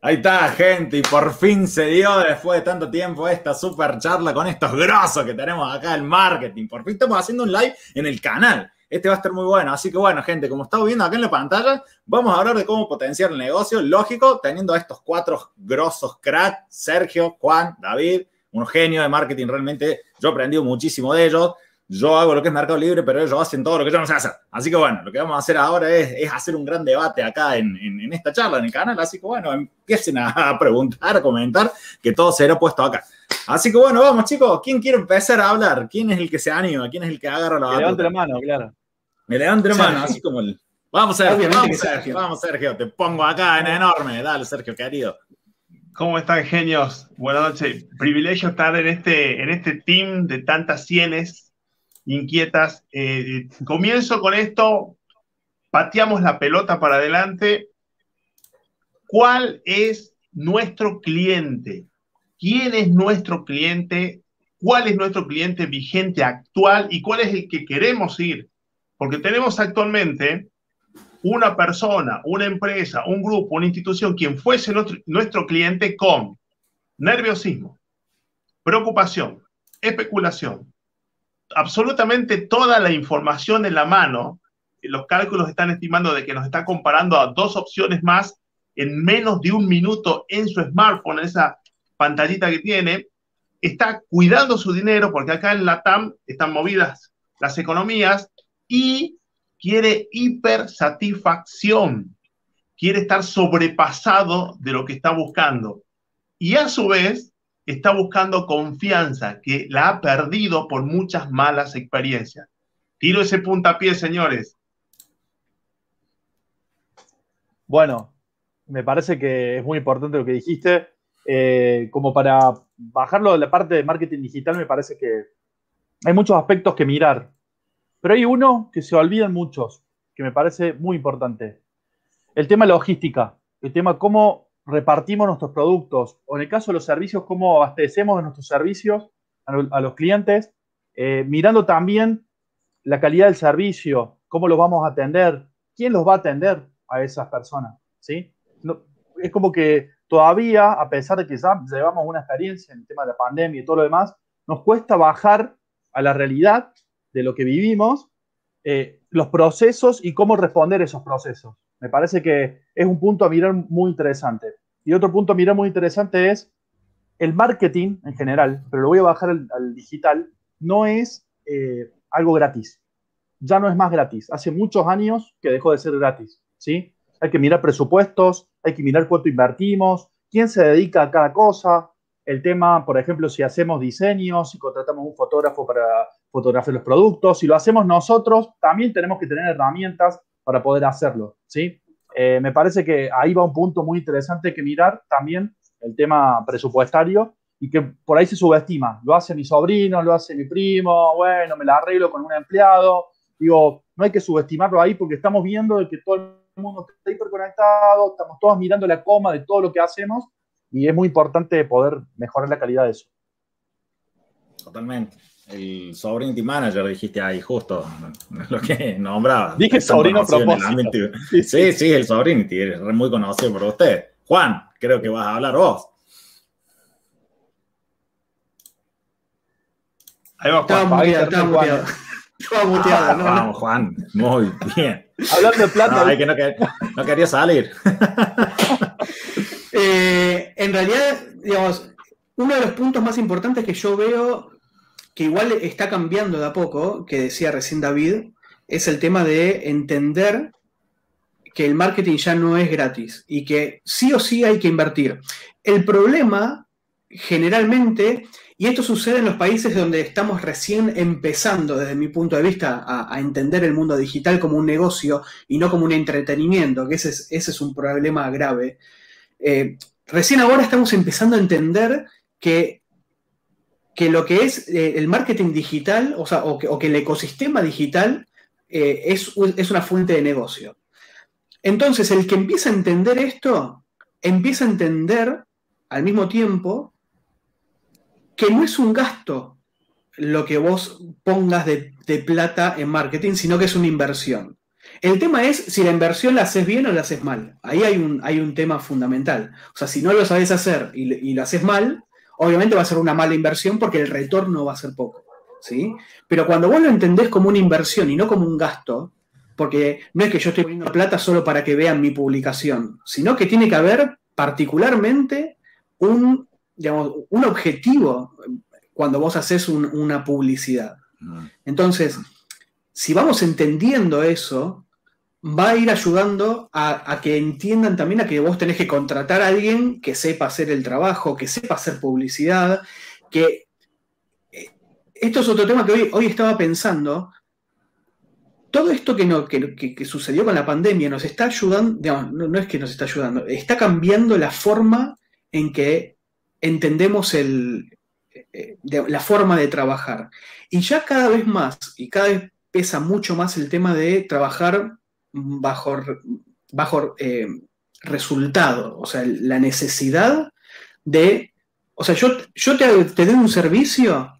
Ahí está, gente, y por fin se dio después de tanto tiempo esta super charla con estos grosos que tenemos acá el marketing. Por fin estamos haciendo un live en el canal. Este va a estar muy bueno. Así que bueno, gente, como estamos viendo acá en la pantalla, vamos a hablar de cómo potenciar el negocio. Lógico, teniendo a estos cuatro grosos cracks, Sergio, Juan, David, un genio de marketing realmente. Yo he aprendido muchísimo de ellos yo hago lo que es mercado libre, pero ellos hacen todo lo que yo no sé hacer. Así que bueno, lo que vamos a hacer ahora es, hacer un gran debate acá en, esta charla en el canal. Así que bueno, empiecen a, preguntar, a comentar, que todo será puesto acá. Así que bueno, vamos chicos, ¿quién quiere empezar a hablar? ¿Quién es el que se anima? ¿Quién es el que agarra la Me levante la mano, claro. Me levante la mano, así como el... Vamos Sergio, vamos Sergio, vamos Sergio, te pongo acá en enorme. Dale Sergio, querido. ¿Cómo están, genios? Buenas noches. Privilegio estar en este, en este team de tantas cienes inquietas. Eh, comienzo con esto, pateamos la pelota para adelante. ¿Cuál es nuestro cliente? ¿Quién es nuestro cliente? ¿Cuál es nuestro cliente vigente actual y cuál es el que queremos ir? Porque tenemos actualmente una persona, una empresa, un grupo, una institución, quien fuese nuestro, nuestro cliente con nerviosismo, preocupación, especulación, absolutamente toda la información en la mano. Los cálculos están estimando de que nos está comparando a dos opciones más en menos de un minuto en su smartphone, en esa pantallita que tiene. Está cuidando su dinero porque acá en la TAM están movidas las economías y quiere hipersatisfacción. Quiere estar sobrepasado de lo que está buscando. Y a su vez, está buscando confianza que la ha perdido por muchas malas experiencias. Tiro ese puntapié, señores. Bueno, me parece que es muy importante lo que dijiste. Eh, como para bajarlo de la parte de marketing digital, me parece que hay muchos aspectos que mirar. Pero hay uno que se olvidan muchos, que me parece muy importante. El tema logística, el tema cómo repartimos nuestros productos, o en el caso de los servicios, cómo abastecemos de nuestros servicios a, los clientes, eh, mirando también la calidad del servicio, cómo los vamos a atender, quién los va a atender a esas personas, ¿sí? es como que todavía, a pesar de que ya llevamos una experiencia en el tema de la pandemia y todo lo demás, nos cuesta bajar a la realidad de lo que vivimos, eh, los procesos y cómo responder esos procesos. Me parece que es un punto a mirar muy interesante. Y otro punto a mirar muy interesante es el marketing en general, pero lo voy a bajar al, digital, no es eh, algo gratis. Ya no es más gratis. Hace muchos años que dejó de ser gratis. ¿sí? Hay que mirar presupuestos, hay que mirar cuánto invertimos, quién se dedica a cada cosa. El tema, por ejemplo, si hacemos diseños, si contratamos un fotógrafo para fotografiar los productos, si lo hacemos nosotros, también tenemos que tener herramientas para poder hacerlo, ¿sí? Eh, me parece que ahí va un punto muy interesante que mirar también, el tema presupuestario, y que por ahí se subestima. Lo hace mi sobrino, lo hace mi primo, bueno, me la arreglo con un empleado. Digo, no hay que subestimarlo ahí porque estamos viendo que todo el mundo está hiperconectado, estamos todos mirando la coma de todo lo que hacemos y es muy importante poder mejorar la calidad de eso. Totalmente el Sovereignty Manager, dijiste ahí, justo lo que nombraba. Dije sobrino propósito. Sí, sí, el Sovereignty, es muy conocido por usted. Juan, creo que vas a hablar vos. Ahí va, Juan. Estaba muteado, estaba muteado. Estaba muteado, ¿no? Vamos, Juan, muy bien. Hablando de plata. No, que no, no, quería salir. eh, en realidad, digamos, uno de los puntos más importantes que yo veo que igual está cambiando de a poco, que decía recién David, es el tema de entender que el marketing ya no es gratis y que sí o sí hay que invertir. El problema, generalmente, y esto sucede en los países donde estamos recién empezando, desde mi punto de vista, a, entender el mundo digital como un negocio y no como un entretenimiento, que ese es, ese es un problema grave. Eh, recién ahora estamos empezando a entender que que lo que es eh, el marketing digital, o, sea, o, que, el ecosistema digital eh, es, es, una fuente de negocio. Entonces, el que empieza a entender esto, empieza a entender al mismo tiempo que no es un gasto lo que vos pongas de, de plata en marketing, sino que es una inversión. El tema es si la inversión la haces bien o la haces mal. Ahí hay un, hay un tema fundamental. O sea, si no lo sabes hacer y, y lo haces mal, obviamente va a ser una mala inversión porque el retorno va a ser poco. ¿sí? Pero cuando vos lo entendés como una inversión y no como un gasto, porque no es que yo estoy poniendo plata solo para que vean mi publicación, sino que tiene que haber particularmente un, un objetivo cuando vos haces una publicidad. Mm. Entonces, si vamos entendiendo eso, va a ir ayudando a, que entiendan también a que vos tenés que contratar a alguien que sepa hacer el trabajo, que sepa hacer publicidad, que eh, esto es otro tema que hoy, estaba pensando. Todo esto que, no, que, sucedió con la pandemia nos está ayudando, no, es que nos está ayudando, está cambiando la forma en que entendemos el, eh, la forma de trabajar. Y ya cada vez más, y cada vez pesa mucho más el tema de trabajar bajo, bajo eh, resultado, o sea, la necesidad de, o sea, yo, yo te, te doy un servicio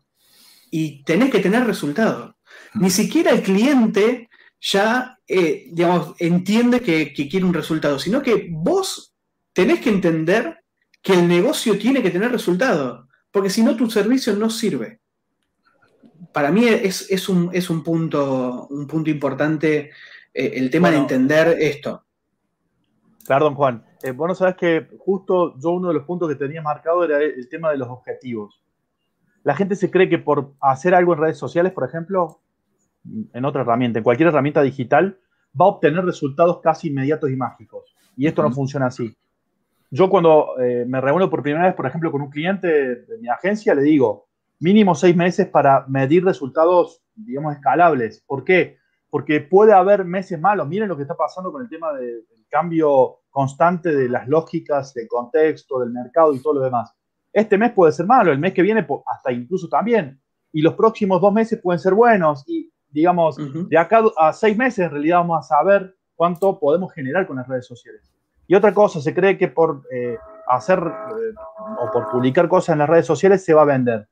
y tenés que tener resultado. Ni siquiera el cliente ya, eh, digamos, entiende que, que, quiere un resultado, sino que vos tenés que entender que el negocio tiene que tener resultado, porque si no tu servicio no sirve. Para mí es, es, un, es un, punto, un punto importante eh, el tema de entender esto. Perdón, Juan. Eh, bueno, sabes que justo yo uno de los puntos que tenía marcado era el tema de los objetivos. La gente se cree que por hacer algo en redes sociales, por ejemplo, en otra herramienta, en cualquier herramienta digital, va a obtener resultados casi inmediatos y mágicos. Y esto no funciona así. Yo cuando eh, me reúno por primera vez, por ejemplo, con un cliente de mi agencia, le digo, mínimo seis meses para medir resultados, digamos, escalables. ¿Por qué? Porque puede haber meses malos. Miren lo que está pasando con el tema del cambio constante de las lógicas, del contexto, del mercado y todo lo demás. Este mes puede ser malo, el mes que viene hasta incluso también. Y los próximos dos meses pueden ser buenos. Y digamos, de acá a seis meses en realidad vamos a saber cuánto podemos generar con las redes sociales. Y otra cosa, se cree que por eh, hacer eh, o por publicar cosas en las redes sociales se va a vender.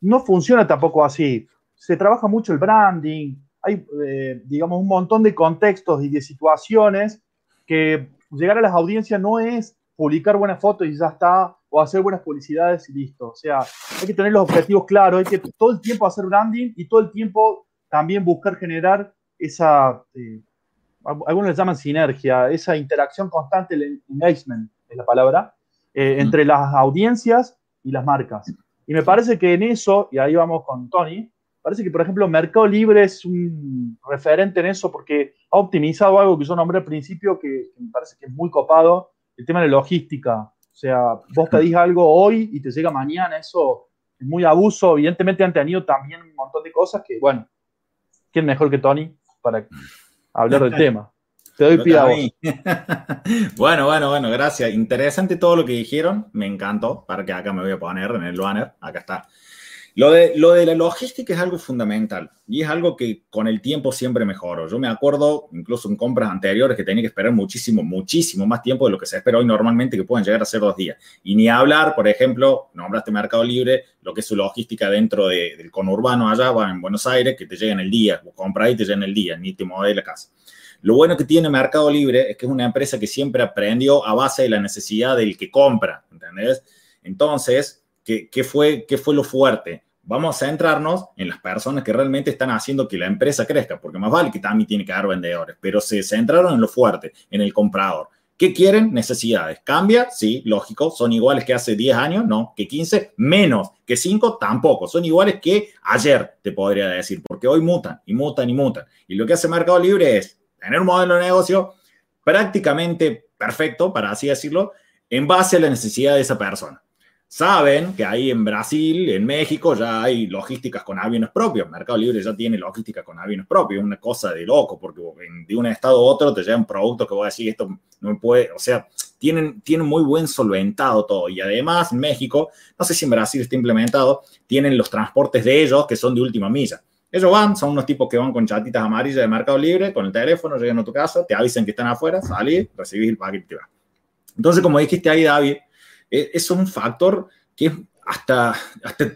No funciona tampoco así. Se trabaja mucho el branding, hay, eh, digamos, un montón de contextos y de situaciones que llegar a las audiencias no es publicar buenas fotos y ya está, o hacer buenas publicidades y listo. O sea, hay que tener los objetivos claros, hay que todo el tiempo hacer branding y todo el tiempo también buscar generar esa, eh, algunos le llaman sinergia, esa interacción constante, el engagement es la palabra, eh, entre las audiencias y las marcas. Y me parece que en eso, y ahí vamos con Tony, Parece que, por ejemplo, Mercado Libre es un referente en eso porque ha optimizado algo que yo nombré al principio que, me parece que es muy copado, el tema de logística. O sea, vos pedís algo hoy y te llega mañana, eso es muy abuso. Evidentemente han tenido también un montón de cosas que, bueno, ¿quién mejor que Tony para hablar del tema? Te doy pie a bueno, bueno, bueno, gracias. Interesante todo lo que dijeron. Me encantó. Para que acá me voy a poner en el banner. Acá está. Lo de, lo de la logística es algo fundamental y es algo que con el tiempo siempre mejoro. Yo me acuerdo, incluso en compras anteriores, que tenía que esperar muchísimo, muchísimo más tiempo de lo que se espera hoy normalmente, que pueden llegar a ser dos días. Y ni hablar, por ejemplo, nombraste Mercado Libre, lo que es su logística dentro del conurbano allá, en Buenos Aires, que te llega en el día, vos compras y te llega en el día, ni te mueves de la casa. Lo bueno que tiene Mercado Libre es que es una empresa que siempre aprendió a base de la necesidad del que compra, ¿entendés? Entonces, ¿qué, qué fue, qué fue lo fuerte? Vamos a centrarnos en las personas que realmente están haciendo que la empresa crezca, porque más vale que también tiene que dar vendedores, pero se centraron en lo fuerte, en el comprador. ¿Qué quieren? Necesidades. ¿Cambia? Sí, lógico. ¿Son iguales que hace 10 años? No. ¿Que 15? Menos. ¿Que 5? Tampoco. Son iguales que ayer, te podría decir, porque hoy mutan y mutan y mutan. Y lo que hace Mercado Libre es tener un modelo de negocio prácticamente perfecto, para así decirlo, en base a la necesidad de esa persona. Saben que ahí en Brasil, en México, ya hay logísticas con aviones propios. Mercado Libre ya tiene logística con aviones propios. Una cosa de loco, porque de un estado a otro te llegan productos que voy a decir, esto no me puede, o sea, tienen, tienen muy buen solventado todo. Y además, México, no sé si en Brasil está implementado, tienen los transportes de ellos que son de última milla. Ellos van, son unos tipos que van con chatitas amarillas de Mercado Libre, con el teléfono, llegan a tu casa, te avisan que están afuera, salís, recibís el paquete y te vas. Entonces, como dijiste ahí, David, es un factor que hasta,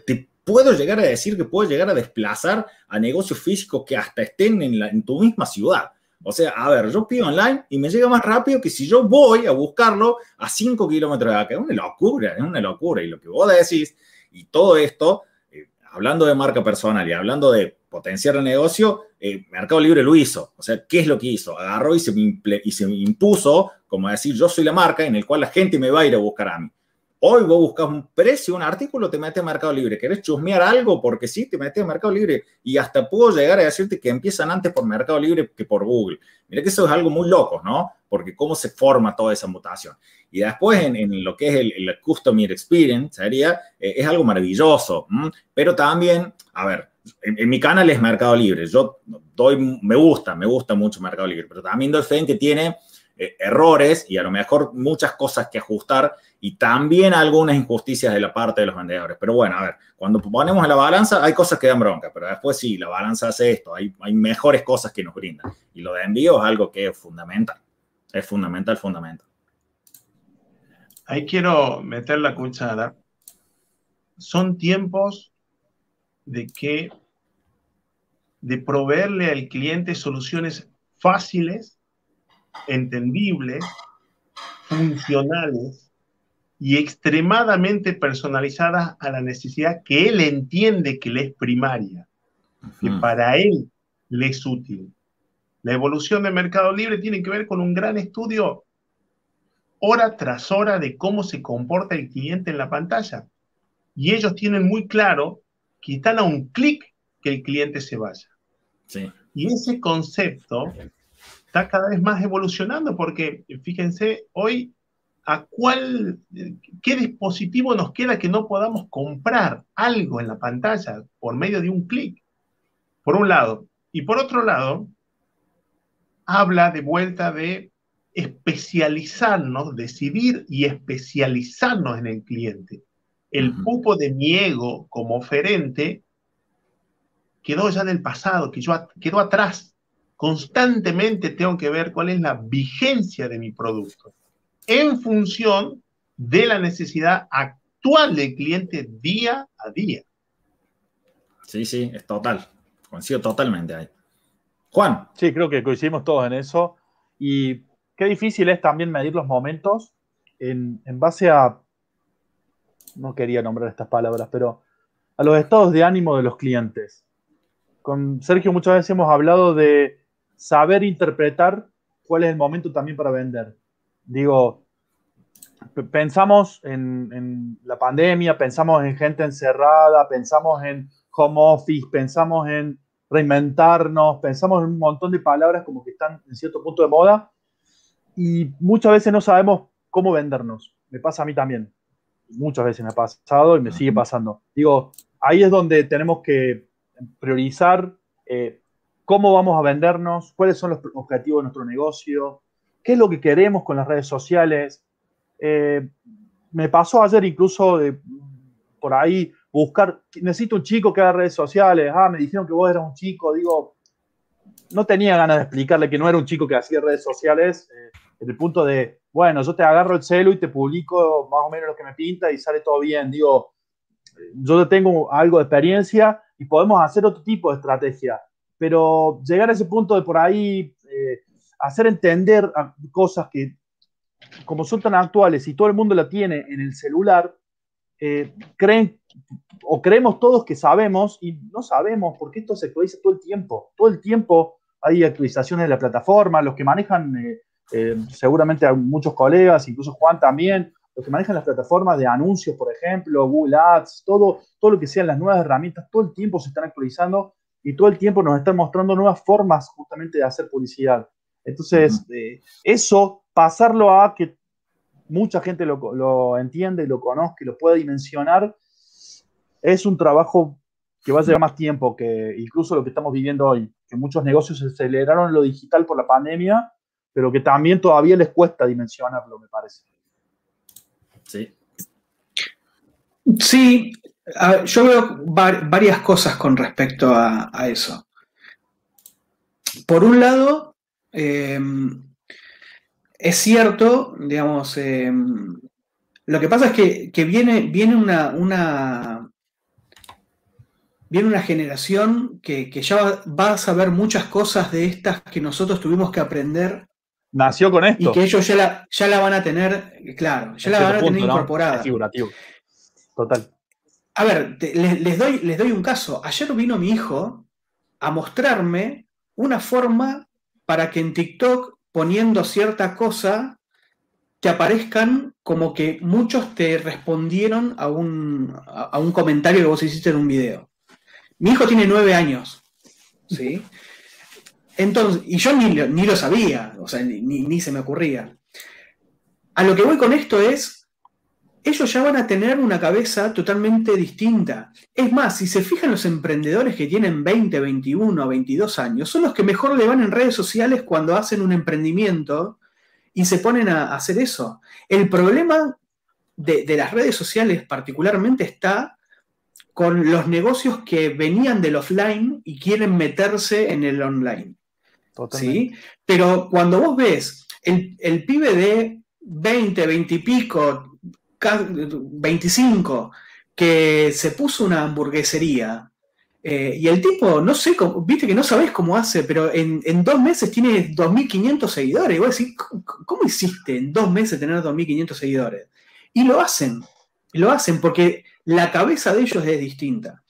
te puedo llegar a decir que puede llegar a desplazar a negocios físicos que hasta estén en, la, tu misma ciudad. O sea, a ver, yo pido online y me llega más rápido que si yo voy a buscarlo a 5 kilómetros de acá. Es una locura, es una locura. Y lo que vos decís, y todo esto, eh, hablando de marca personal y hablando de potenciar el negocio, eh, Mercado Libre lo hizo. O sea, ¿qué es lo que hizo? Agarró y se, se impuso, como decir, yo soy la marca en el cual la gente me va a ir a buscar a mí. Hoy vos buscas un precio, un artículo, te metes a Mercado Libre. ¿Querés chusmear algo? Porque sí, te metes a Mercado Libre. Y hasta puedo llegar a decirte que empiezan antes por Mercado Libre que por Google. Mira que eso es algo muy loco, ¿no? Porque cómo se forma toda esa mutación. Y después en, lo que es el, el, Customer Experience, sería, eh, es algo maravilloso. Pero también, a ver, en, mi canal es Mercado Libre. Yo doy, me gusta, me gusta mucho Mercado Libre. Pero también doy fe en que tiene eh, errores y a lo mejor muchas cosas que ajustar y también algunas injusticias de la parte de los vendedores. Pero bueno, a ver, cuando ponemos la balanza hay cosas que dan bronca, pero después sí, la balanza hace esto, hay, hay mejores cosas que nos brindan. Y lo de envío es algo que es fundamental, es fundamental, fundamental. Ahí quiero meter la cuchara. Son tiempos de que de proveerle al cliente soluciones fáciles entendibles, funcionales y extremadamente personalizadas a la necesidad que él entiende que le es primaria, que para él le es útil. La evolución del mercado libre tiene que ver con un gran estudio hora tras hora de cómo se comporta el cliente en la pantalla. Y ellos tienen muy claro que están a un clic que el cliente se vaya. Y ese concepto está cada vez más evolucionando porque, fíjense, hoy, ¿a cuál, qué dispositivo nos queda que no podamos comprar algo en la pantalla por medio de un clic? Por un lado. Y por otro lado, habla de vuelta de especializarnos, decidir y especializarnos en el cliente. El pupo de mi ego como oferente quedó ya en el pasado, que yo, quedó atrás constantemente tengo que ver cuál es la vigencia de mi producto en función de la necesidad actual del cliente día a día. Sí, sí, es total. Coincido totalmente ahí. Juan. Sí, creo que coincidimos todos en eso. Y qué difícil es también medir los momentos en, en base a, no quería nombrar estas palabras, pero a los estados de ánimo de los clientes. Con Sergio muchas veces hemos hablado de saber interpretar cuál es el momento también para vender. Digo, pensamos en, la pandemia, pensamos en gente encerrada, pensamos en home office, pensamos en reinventarnos, pensamos en un montón de palabras como que están en cierto punto de moda y muchas veces no sabemos cómo vendernos. Me pasa a mí también. Muchas veces me ha pasado y me sigue pasando. Digo, ahí es donde tenemos que priorizar eh, cómo vamos a vendernos, cuáles son los objetivos de nuestro negocio, qué es lo que queremos con las redes sociales. Eh, me pasó ayer incluso de, por ahí buscar, necesito un chico que haga redes sociales, ah, me dijeron que vos eras un chico, digo, no tenía ganas de explicarle que no era un chico que hacía redes sociales, eh, en el punto de, bueno, yo te agarro el celu y te publico más o menos lo que me pinta y sale todo bien, digo, yo tengo algo de experiencia y podemos hacer otro tipo de estrategia pero llegar a ese punto de por ahí eh, hacer entender cosas que como son tan actuales y todo el mundo la tiene en el celular, eh, creen o creemos todos que sabemos y no sabemos porque esto se actualiza todo el tiempo. Todo el tiempo hay actualizaciones de la plataforma, los que manejan, eh, seguramente hay muchos colegas, incluso Juan también, los que manejan las plataformas de anuncios, por ejemplo, Google Ads, todo, todo lo que sean las nuevas herramientas, todo el tiempo se están actualizando y todo el tiempo nos están mostrando nuevas formas justamente de hacer publicidad. Entonces, eh, eso, pasarlo a que mucha gente lo, lo, entiende, lo conozca y lo pueda dimensionar, es un trabajo que va a llevar más tiempo que incluso lo que estamos viviendo hoy, que muchos negocios se aceleraron lo digital por la pandemia, pero que también todavía les cuesta dimensionarlo, me parece. Sí. Sí, yo veo varias cosas con respecto a, eso. Por un lado, em, es cierto, digamos, em, lo que pasa es que, viene, viene una, una, viene una generación que, ya va, a saber muchas cosas de estas que nosotros tuvimos que aprender. Nació con esto. Y que ellos ya la, ya la van a tener, claro, ya la van a tener incorporada. figurativo. Total. A ver, les, doy, les doy un caso. Ayer vino mi hijo a mostrarme una forma para que en TikTok, poniendo cierta cosa, te aparezcan como que muchos te respondieron a un, a un comentario que vos hiciste en un video. Mi hijo tiene nueve años, ¿sí? Entonces, y yo ni, ni lo sabía, o sea, ni, ni se me ocurría. A lo que voy con esto es, ellos ya van a tener una cabeza totalmente distinta. Es más, si se fijan los emprendedores que tienen 20, 21, 22 años, son los que mejor le van en redes sociales cuando hacen un emprendimiento y se ponen a hacer eso. El problema de, las redes sociales particularmente está con los negocios que venían del offline y quieren meterse en el online. ¿sí? Pero cuando vos ves el, el pibe de 20, 20 y pico, 25, que se puso una hamburguesería eh, y el tipo, no sé, viste que no sabes cómo hace, pero en, dos meses tiene 2.500 seguidores. Y vos decís, ¿cómo, hiciste en dos meses tener 2.500 seguidores? Y lo hacen, lo hacen porque la cabeza de ellos es distinta.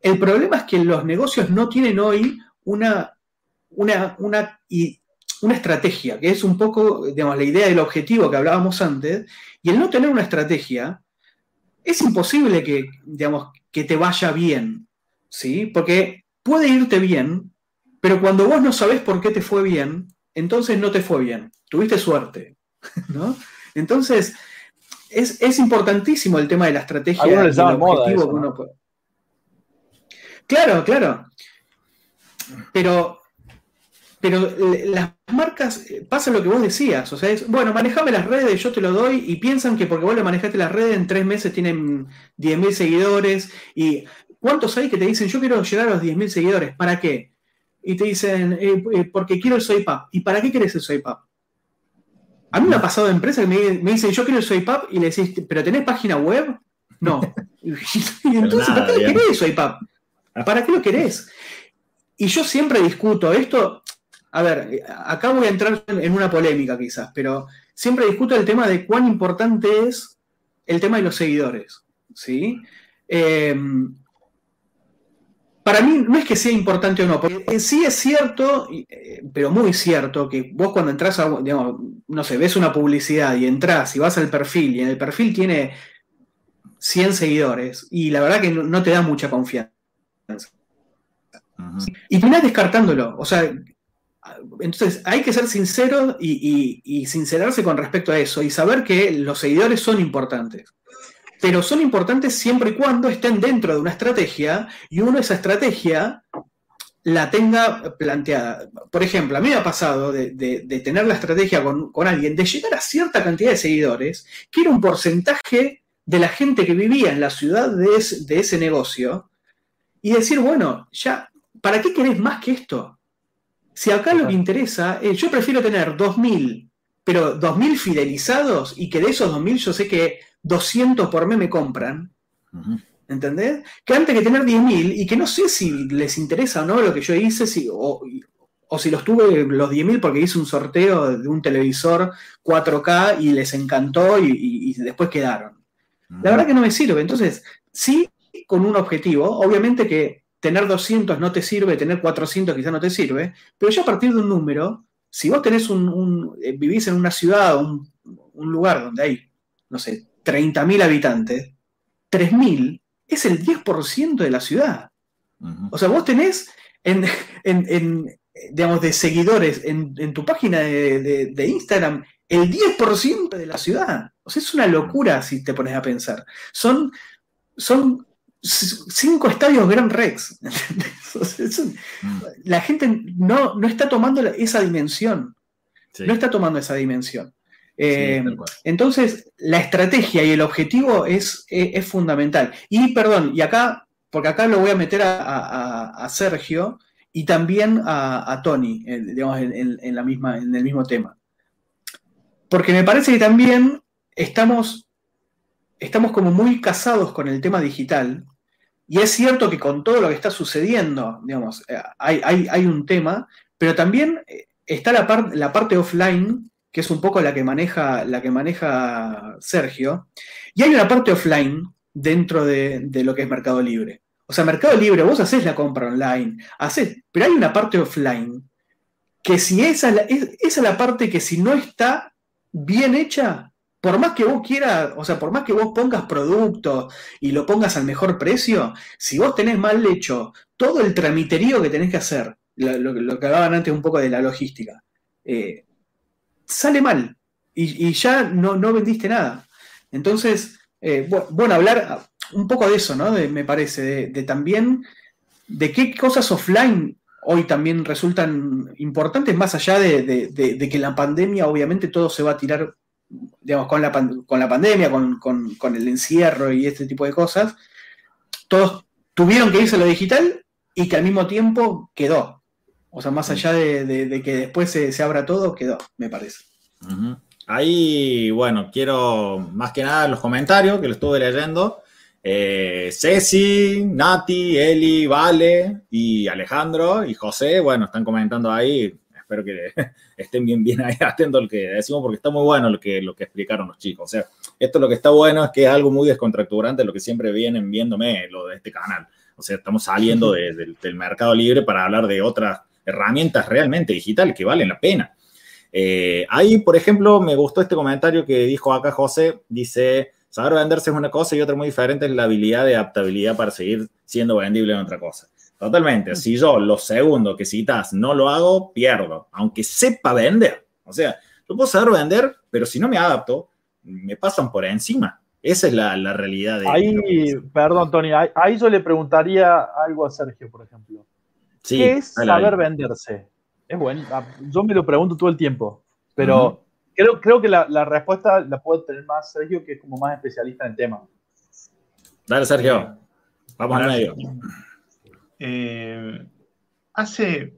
El problema es que los negocios no tienen hoy una, una, una, una estrategia, que es un poco, digamos, la idea del objetivo que hablábamos antes, y el no tener una estrategia, es imposible que, digamos, que te vaya bien. ¿sí? Porque puede irte bien, pero cuando vos no sabés por qué te fue bien, entonces no te fue bien. Tuviste suerte, ¿no? Entonces, es, importantísimo el tema de la estrategia y el objetivo que uno puede. Claro, claro. Pero, pero las marcas, pasa lo que vos decías, o sea, es, bueno, manejame las redes, yo te lo doy, y piensan que porque vos le manejaste las redes, en tres meses tienen 10.000 seguidores, y ¿Cuántos hay que te dicen, yo quiero llegar a los 10.000 seguidores? ¿Para qué? Y te dicen, eh, eh, porque quiero el SoyPap. ¿Y para qué querés el SoyPap? A mí me ha pasado de empresa que me, dicen, yo quiero el SoyPap, y le decís, ¿pero tenés página web? No. y entonces, ¿para qué querés el SoyPap? ¿Para qué lo querés? Y yo siempre discuto esto. A ver, acá voy a entrar en una polémica quizás, pero siempre discuto el tema de cuán importante es el tema de los seguidores. ¿sí? Eh, para mí no es que sea importante o no, porque sí es cierto, eh, pero muy cierto, que vos cuando entras a, digamos, no sé, ves una publicidad y entras y vas al perfil y en el perfil tiene 100 seguidores y la verdad que no, te da mucha confianza. Y terminás descartándolo, o sea, entonces hay que ser sincero y sincerarse con respecto a eso y saber que los seguidores son importantes pero son importantes siempre y cuando estén dentro de una estrategia y uno esa estrategia la tenga planteada. Por ejemplo, a mí me ha pasado de, tener la estrategia con, alguien, de llegar a cierta cantidad de seguidores, que era un porcentaje de la gente que vivía en la ciudad de, ese negocio, y decir, bueno, ya, ¿para qué querés más que esto? Si acá lo que interesa, es, yo prefiero tener 2.000, pero 2.000 fidelizados y que de esos 2.000 yo sé que 200 por mes me compran, ¿entendés? Que antes que tener 10.000 y que no sé si les interesa o no lo que yo hice, si, o, si los tuve los 10.000 porque hice un sorteo de un televisor 4K y les encantó y, después quedaron. La verdad que no me sirve. Entonces, sí, con un objetivo, obviamente que tener 200 no te sirve, tener 400 quizás no te sirve, pero ya a partir de un número, si vos tenés un, eh, vivís en una ciudad, un, un lugar donde hay, no sé, 30.000 habitantes, 3.000 es el 10% de la ciudad. O sea, vos tenés en, digamos, de seguidores en, tu página de, Instagram el 10% de la ciudad. O sea, es una locura si te pones a pensar. Son, son cinco estadios Gran Rex. Mm. La gente no, no, está tomando esa dimensión. No está tomando esa dimensión. Eh, entonces, la estrategia y el objetivo es, es, fundamental. Y perdón, y acá, porque acá lo voy a meter a, Sergio y también a, Tony, digamos, en, la misma, en el mismo tema. Porque me parece que también estamos, estamos como muy casados con el tema digital, Y es cierto que con todo lo que está sucediendo, digamos, eh, hay, hay, un tema, pero también eh, está la, la parte offline, que es un poco la que, maneja, la que maneja Sergio, y hay una parte offline dentro de, de lo que es Mercado Libre. O sea, Mercado Libre, vos haces la compra online, haces, pero hay una parte offline que si esa, esa es la parte que si no está bien hecha, por más que vos quieras, o sea, por más que vos pongas productos y lo pongas al mejor precio, si vos tenés mal hecho todo el tramiterío que tenés que hacer, lo, que hablaban antes un poco de la logística, eh, sale mal y, ya no, no, vendiste nada. Entonces, eh, bueno, hablar un poco de eso, ¿no? me parece, de, también de qué cosas offline hoy también resultan importantes, más allá de, de, que la pandemia obviamente todo se va a tirar digamos, con la, con la pandemia, con, el encierro y este tipo de cosas, todos tuvieron que irse a lo digital y que al mismo tiempo quedó. O sea, más allá de, que después se, abra todo, quedó, me parece. Ahí, bueno, quiero más que nada los comentarios que lo estuve leyendo. Eh, Ceci, Nati, Eli, Vale y Alejandro y José, bueno, están comentando ahí espero que estén bien, bien ahí atentos lo que decimos, porque está muy bueno lo que, lo que explicaron los chicos. O sea, esto lo que está bueno es que es algo muy descontracturante, lo que siempre vienen viéndome, lo de este canal. O sea, estamos saliendo del mercado libre para hablar de otras herramientas realmente digitales que valen la pena. Eh, ahí, por ejemplo, me gustó este comentario que dijo acá José, dice, saber venderse es una cosa y otra muy diferente es la habilidad de adaptabilidad para seguir siendo vendible en otra cosa. Totalmente. Si yo lo segundo que citas no lo hago, pierdo, aunque sepa vender. O sea, yo puedo saber vender, pero si no me adapto, me pasan por encima. Esa es la, realidad. De ahí, perdón, Tony, ahí, yo le preguntaría algo a Sergio, por ejemplo. ¿Qué es saber venderse? Es bueno, ah, yo me lo pregunto todo el tiempo, pero creo, creo que la, respuesta la puede tener más Sergio, que es como más especialista en el tema. Dale, Sergio. Vamos al medio. Eh, hace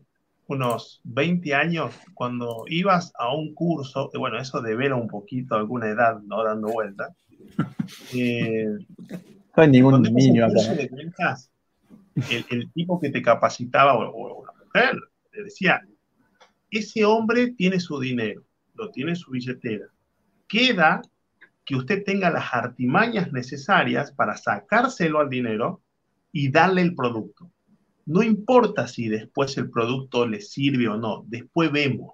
unos 20 años, cuando ibas a un curso, bueno, eso devela un poquito alguna edad, ¿no? Dando vuelta. Eh, no hay ningún niño acá. el, tipo que te capacitaba, o, una mujer, te decía, ese hombre tiene su dinero, lo tiene en su billetera. Queda que usted tenga las artimañas necesarias para sacárselo al dinero y darle el producto. No importa si después el producto le sirve o no, después vemos.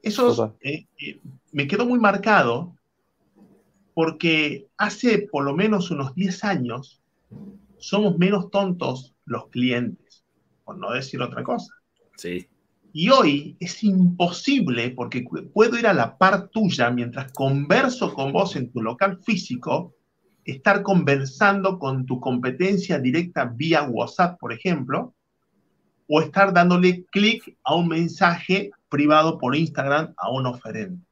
Eso eh, eh, me quedó muy marcado porque hace por lo menos unos 10 años somos menos tontos los clientes, por no decir otra cosa. Sí. Y hoy es imposible porque puedo ir a la par tuya mientras converso con vos en tu local físico estar conversando con tu competencia directa vía WhatsApp, por ejemplo, o estar dándole clic a un mensaje privado por Instagram a un oferente.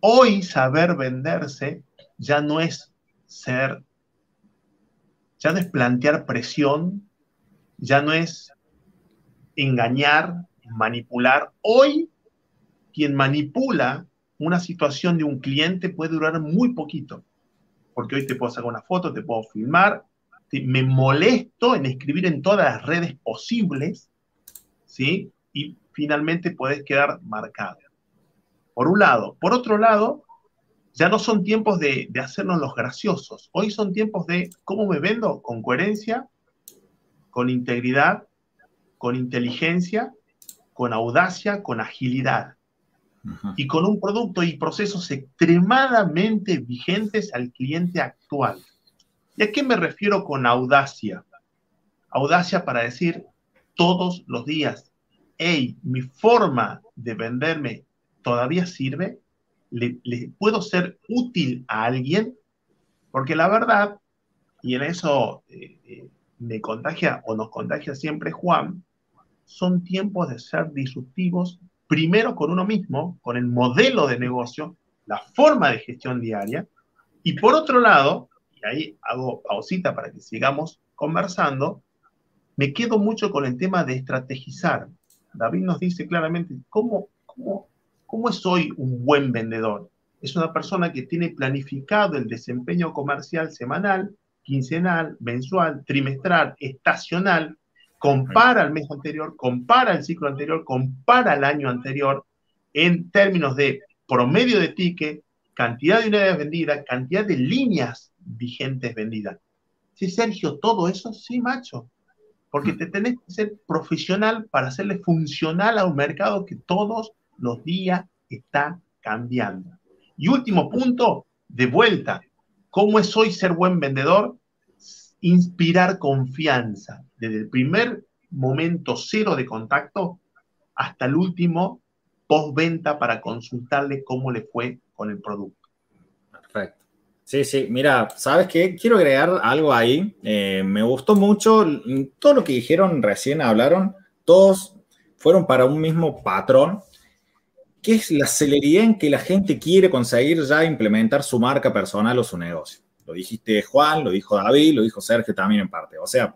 Hoy saber venderse ya no es ser, ya no es plantear presión, ya no es engañar, manipular. Hoy quien manipula una situación de un cliente puede durar muy poquito porque hoy te puedo sacar una foto, te puedo filmar, me molesto en escribir en todas las redes posibles, ¿sí? Y finalmente puedes quedar marcado. Por un lado. Por otro lado, ya no son tiempos de, de hacernos los graciosos. Hoy son tiempos de cómo me vendo con coherencia, con integridad, con inteligencia, con audacia, con agilidad y con un producto y procesos extremadamente vigentes al cliente actual. ¿Y a qué me refiero con audacia? Audacia para decir todos los días, hey, mi forma de venderme todavía sirve, le, puedo ser útil a alguien, porque la verdad, y en eso eh, eh, me contagia o nos contagia siempre Juan, son tiempos de ser disruptivos primero con uno mismo, con el modelo de negocio, la forma de gestión diaria, y por otro lado, y ahí hago pausita para que sigamos conversando, me quedo mucho con el tema de estrategizar. David nos dice claramente, ¿cómo, cómo, cómo es hoy un buen vendedor? Es una persona que tiene planificado el desempeño comercial semanal, quincenal, mensual, trimestral, estacional, compara el mes anterior, compara el ciclo anterior, compara el año anterior en términos de promedio de ticket, cantidad de unidades vendidas, cantidad de líneas vigentes vendidas. Sí, Sergio, todo eso, sí, macho. Porque te tenés que ser profesional para hacerle funcional a un mercado que todos los días está cambiando. Y último punto, de vuelta, ¿cómo es hoy ser buen vendedor? Inspirar confianza desde el primer momento cero de contacto hasta el último postventa para consultarle cómo le fue con el producto. Perfecto. Sí, sí, mira, ¿sabes qué? Quiero agregar algo ahí. Eh, me gustó mucho todo lo que dijeron recién, hablaron, todos fueron para un mismo patrón, que es la celeridad en que la gente quiere conseguir ya implementar su marca personal o su negocio. Lo dijiste Juan, lo dijo David, lo dijo Sergio también en parte. O sea,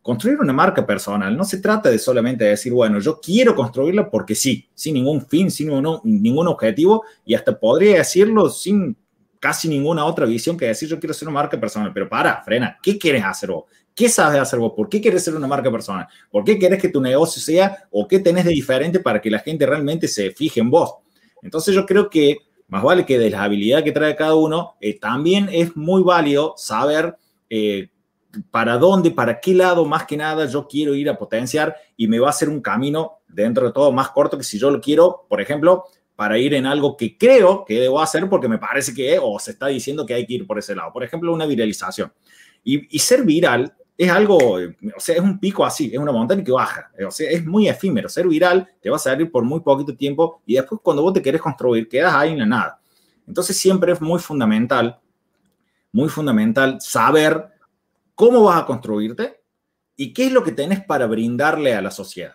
construir una marca personal no se trata de solamente decir, bueno, yo quiero construirla porque sí, sin ningún fin, sin ningún, objetivo, y hasta podría decirlo sin casi ninguna otra visión que decir, yo quiero ser una marca personal. Pero para, frena, ¿qué quieres hacer vos? ¿Qué sabes hacer vos? ¿Por qué quieres ser una marca personal? ¿Por qué quieres que tu negocio sea o qué tenés de diferente para que la gente realmente se fije en vos? Entonces yo creo que más vale que de las habilidades que trae cada uno, eh, también es muy válido saber eh, para dónde, para qué lado más que nada yo quiero ir a potenciar y me va a hacer un camino dentro de todo más corto que si yo lo quiero, por ejemplo, para ir en algo que creo que debo hacer porque me parece que o se está diciendo que hay que ir por ese lado. Por ejemplo, una viralización. Y, ser viral es algo, o sea, es un pico así, es una montaña que baja. O sea, es muy efímero. Ser viral te va a salir por muy poquito tiempo y después cuando vos te querés construir, quedas ahí en la nada. Entonces siempre es muy fundamental, muy fundamental saber cómo vas a construirte y qué es lo que tenés para brindarle a la sociedad.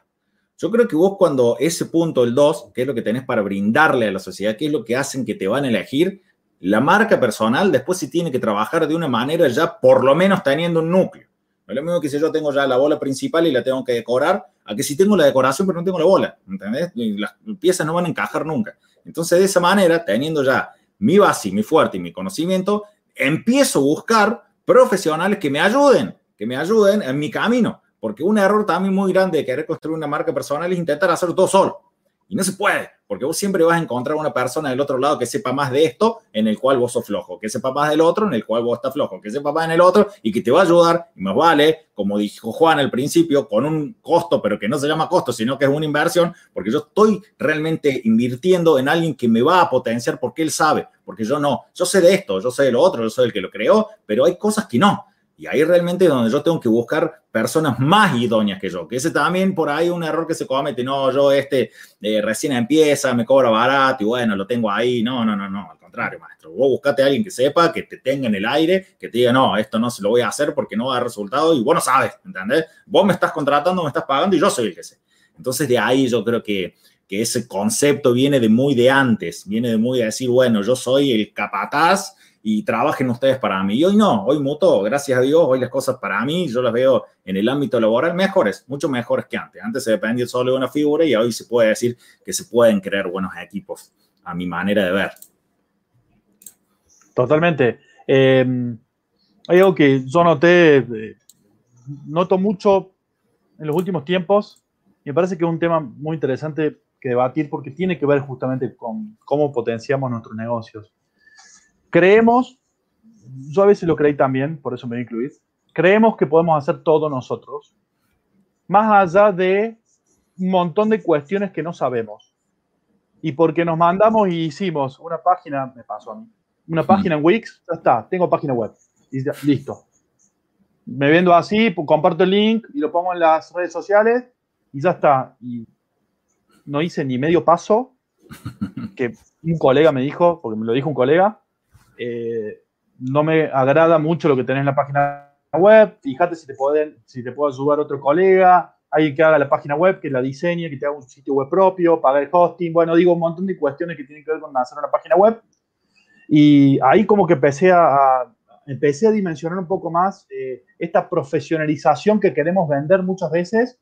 Yo creo que vos cuando ese punto, el 2, qué es lo que tenés para brindarle a la sociedad, qué es lo que hacen que te van a elegir, la marca personal después se tiene que trabajar de una manera ya por lo menos teniendo un núcleo. Es lo mismo que si yo tengo ya la bola principal y la tengo que decorar, a que si tengo la decoración pero no tengo la bola, ¿entendés? las piezas no van a encajar nunca. Entonces, de esa manera, teniendo ya mi base, mi fuerte y mi conocimiento, empiezo a buscar profesionales que me ayuden, que me ayuden en mi camino. Porque un error también muy grande de querer construir una marca personal es intentar hacerlo todo solo. Y no se puede, porque vos siempre vas a encontrar una persona del otro lado que sepa más de esto, en el cual vos sos flojo, que sepa más del otro, en el cual vos estás flojo, que sepa más en el otro y que te va a ayudar, y más vale, como dijo Juan al principio, con un costo, pero que no se llama costo, sino que es una inversión, porque yo estoy realmente invirtiendo en alguien que me va a potenciar porque él sabe, porque yo no, yo sé de esto, yo sé de lo otro, yo soy el que lo creó, pero hay cosas que no. Y ahí realmente es donde yo tengo que buscar personas más idóneas que yo, que ese también por ahí un error que se comete, no, yo este eh, recién empieza, me cobra barato y bueno, lo tengo ahí, no, no, no, no, al contrario, maestro, vos buscate a alguien que sepa, que te tenga en el aire, que te diga, no, esto no se lo voy a hacer porque no va a dar resultado y vos no sabes, ¿entendés? Vos me estás contratando, me estás pagando y yo soy el que sé. Entonces de ahí yo creo que, que ese concepto viene de muy de antes, viene de muy de decir, bueno, yo soy el capataz y trabajen ustedes para mí. Y hoy no, hoy muto, gracias a Dios, hoy las cosas para mí, yo las veo en el ámbito laboral mejores, mucho mejores que antes. Antes se dependía solo de una figura y hoy se puede decir que se pueden crear buenos equipos, a mi manera de ver. Totalmente. Eh, hay algo que yo noté, eh, noto mucho en los últimos tiempos, me parece que es un tema muy interesante que debatir porque tiene que ver justamente con cómo potenciamos nuestros negocios creemos, yo a veces lo creí también, por eso me incluí, creemos que podemos hacer todo nosotros, más allá de un montón de cuestiones que no sabemos. Y porque nos mandamos y hicimos una página, me pasó a mí, una página en Wix, ya está, tengo página web. Y listo. Me vendo así, comparto el link y lo pongo en las redes sociales y ya está. Y no hice ni medio paso que un colega me dijo, porque me lo dijo un colega, eh, no me agrada mucho lo que tenés en la página web, fíjate si te, pueden, si te puede ayudar otro colega, alguien que haga la página web, que la diseñe, que te haga un sitio web propio, pagar el hosting, bueno, digo un montón de cuestiones que tienen que ver con hacer una página web. Y ahí como que empecé a, empecé a dimensionar un poco más eh, esta profesionalización que queremos vender muchas veces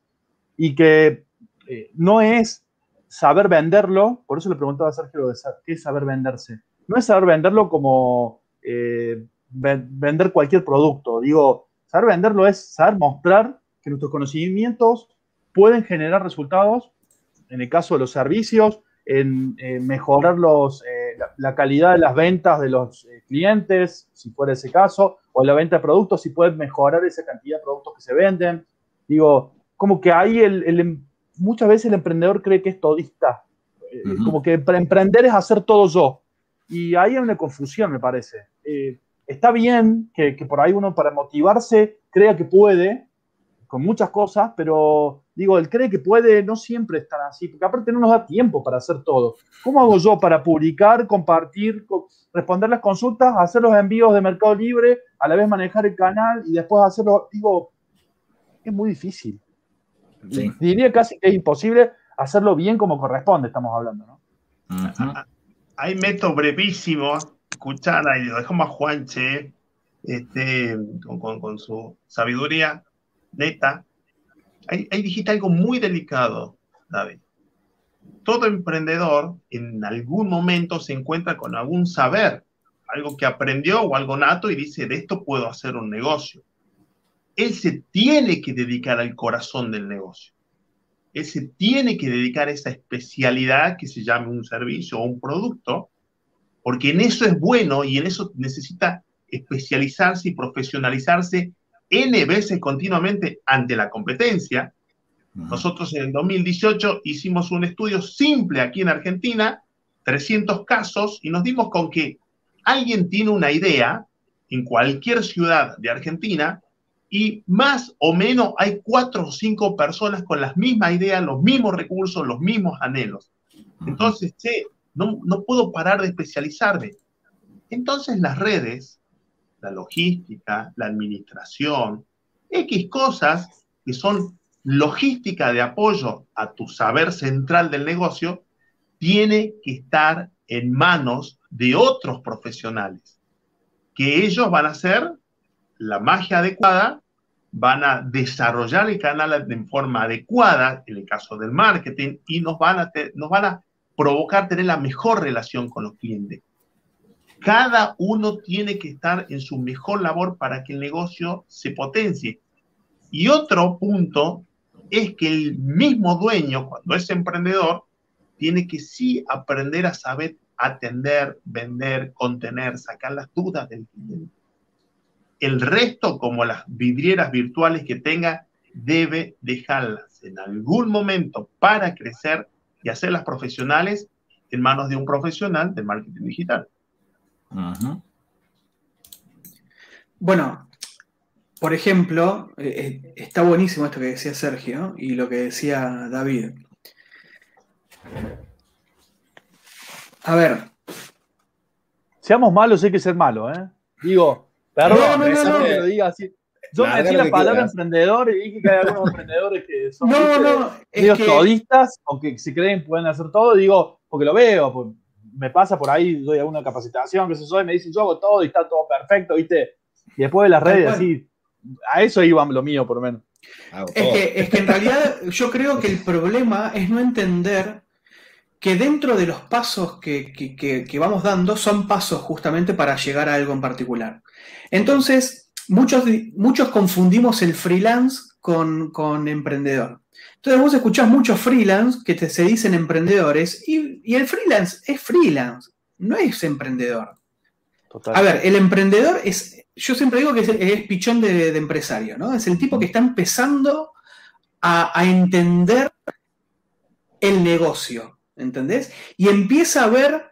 y que eh, no es saber venderlo, por eso le preguntaba a Sergio qué es saber venderse no es saber venderlo como, eh, vender cualquier producto. Digo, saber venderlo es saber mostrar que nuestros conocimientos pueden generar resultados, en el caso de los servicios, en, mejorar los, eh, la, calidad de las ventas de los eh, clientes, si fuera ese caso, o la venta de productos, si pueden mejorar esa cantidad de productos que se venden. Digo, como que ahí el, em, muchas veces el emprendedor cree que es todista, eh, como que emprender es hacer todo yo. Y ahí hay una confusión, me parece. está bien que, que por ahí uno para motivarse crea que puede, con muchas cosas, pero digo, él cree que puede no siempre estar así, porque aparte no nos da tiempo para hacer todo. ¿Cómo hago yo para publicar, compartir, responder las consultas, hacer los envíos de Mercado Libre, a la vez manejar el canal y después hacerlo? Digo, es muy difícil. Diría casi que es imposible hacerlo bien como corresponde, estamos hablando, ¿no? Hay método brevísimo, escuchar ahí, lo dejamos a Juanche, este, con su sabiduría neta, ahí, dijiste algo muy delicado, David. Todo emprendedor en algún momento se encuentra con algún saber, algo que aprendió o algo nato y dice, de esto puedo hacer un negocio. Él se tiene que dedicar al corazón del negocio. Él se tiene que dedicar a esa especialidad que se llame un servicio o un producto, porque en eso es bueno y en eso necesita especializarse y profesionalizarse N veces continuamente ante la competencia. Nosotros en el 2018 hicimos un estudio simple aquí en Argentina, 300 casos, y nos dimos con que alguien tiene una idea en cualquier ciudad de Argentina y más o menos hay cuatro o cinco personas con las mismas ideas, los mismos recursos, los mismos anhelos. Entonces, no, no puedo parar de especializarme. Entonces las redes la logística, la administración, X cosas que son logística de apoyo a tu saber central del negocio, tiene que estar en manos de otros profesionales, que ellos van a hacer la magia adecuada, van a desarrollar el canal de forma adecuada, en el caso del marketing, y nos van a, nos van a provocar tener la mejor relación con los clientes. Cada uno tiene que estar en su mejor labor para que el negocio se potencie. Y otro punto es que el mismo dueño, cuando es emprendedor, tiene que sí aprender a saber atender, vender, contener, sacar las dudas del cliente. El resto, como las vidrieras virtuales que tenga, debe dejarlas en algún momento para crecer y hacerlas profesionales en manos de un profesional de marketing digital. Bueno, por ejemplo, eh, eh, está buenísimo esto que decía Sergio y lo que decía David. A ver. Seamos malos, hay que ser malos, ¿eh? Digo, perdón, no, que lo diga así. Yo me decía la palabra emprendedor y dije que hay algunos emprendedores que son no, no, todistas, aunque si creen pueden hacer todo, digo, porque lo veo, me pasa por ahí, doy alguna capacitación, que se yo, y me dicen, yo hago todo y está todo perfecto, ¿viste? Y después de las redes, así, a eso iba lo mío, por lo menos. Es que, es que en realidad yo creo que el problema es no entender que dentro de los pasos que, que, vamos dando son pasos justamente para llegar a algo en particular. Entonces, muchos, muchos confundimos el freelance con, con emprendedor. Entonces vos escuchás muchos freelance que te, se dicen emprendedores y, el freelance es freelance, no es emprendedor. A ver, el emprendedor es, yo siempre digo que es, pichón de, empresario, ¿no? Es el tipo que está empezando a, a entender el negocio, ¿entendés? Y empieza a ver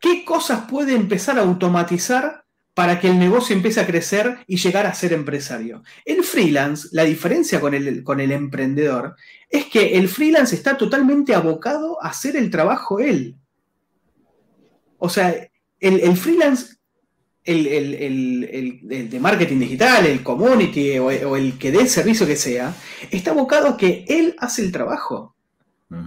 qué cosas puede empezar a automatizar para que el negocio empiece a crecer y llegar a ser empresario. El freelance, la diferencia con el, con el emprendedor, es que el freelance está totalmente abocado a hacer el trabajo él. O sea, el, freelance, el, de marketing digital, el community o, el que dé el servicio que sea, está abocado a que él hace el trabajo.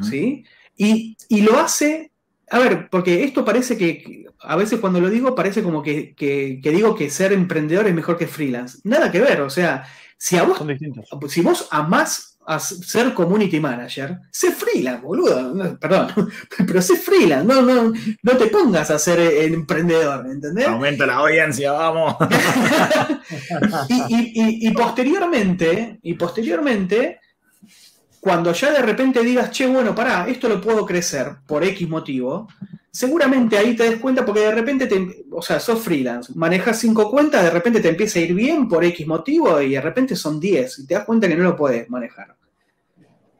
¿Sí? Y, y, lo hace, a ver, porque esto parece que, a veces cuando lo digo parece como que, digo que ser emprendedor es mejor que freelance. Nada que ver, o sea, si a vos, si vos amás a ser community manager, sé freelance, boludo. No, perdón, pero sé freelance. No, no, no te pongas a ser emprendedor, ¿entendés? Aumenta la audiencia, vamos. y, y- y posteriormente, y posteriormente, cuando ya de repente digas, che, bueno, pará, esto lo puedo crecer por X motivo, seguramente ahí te des cuenta porque de repente, te, o sea, sos freelance, manejas cinco cuentas, de repente te empieza a ir bien por X motivo y de repente son 10 y te das cuenta que no lo puedes manejar.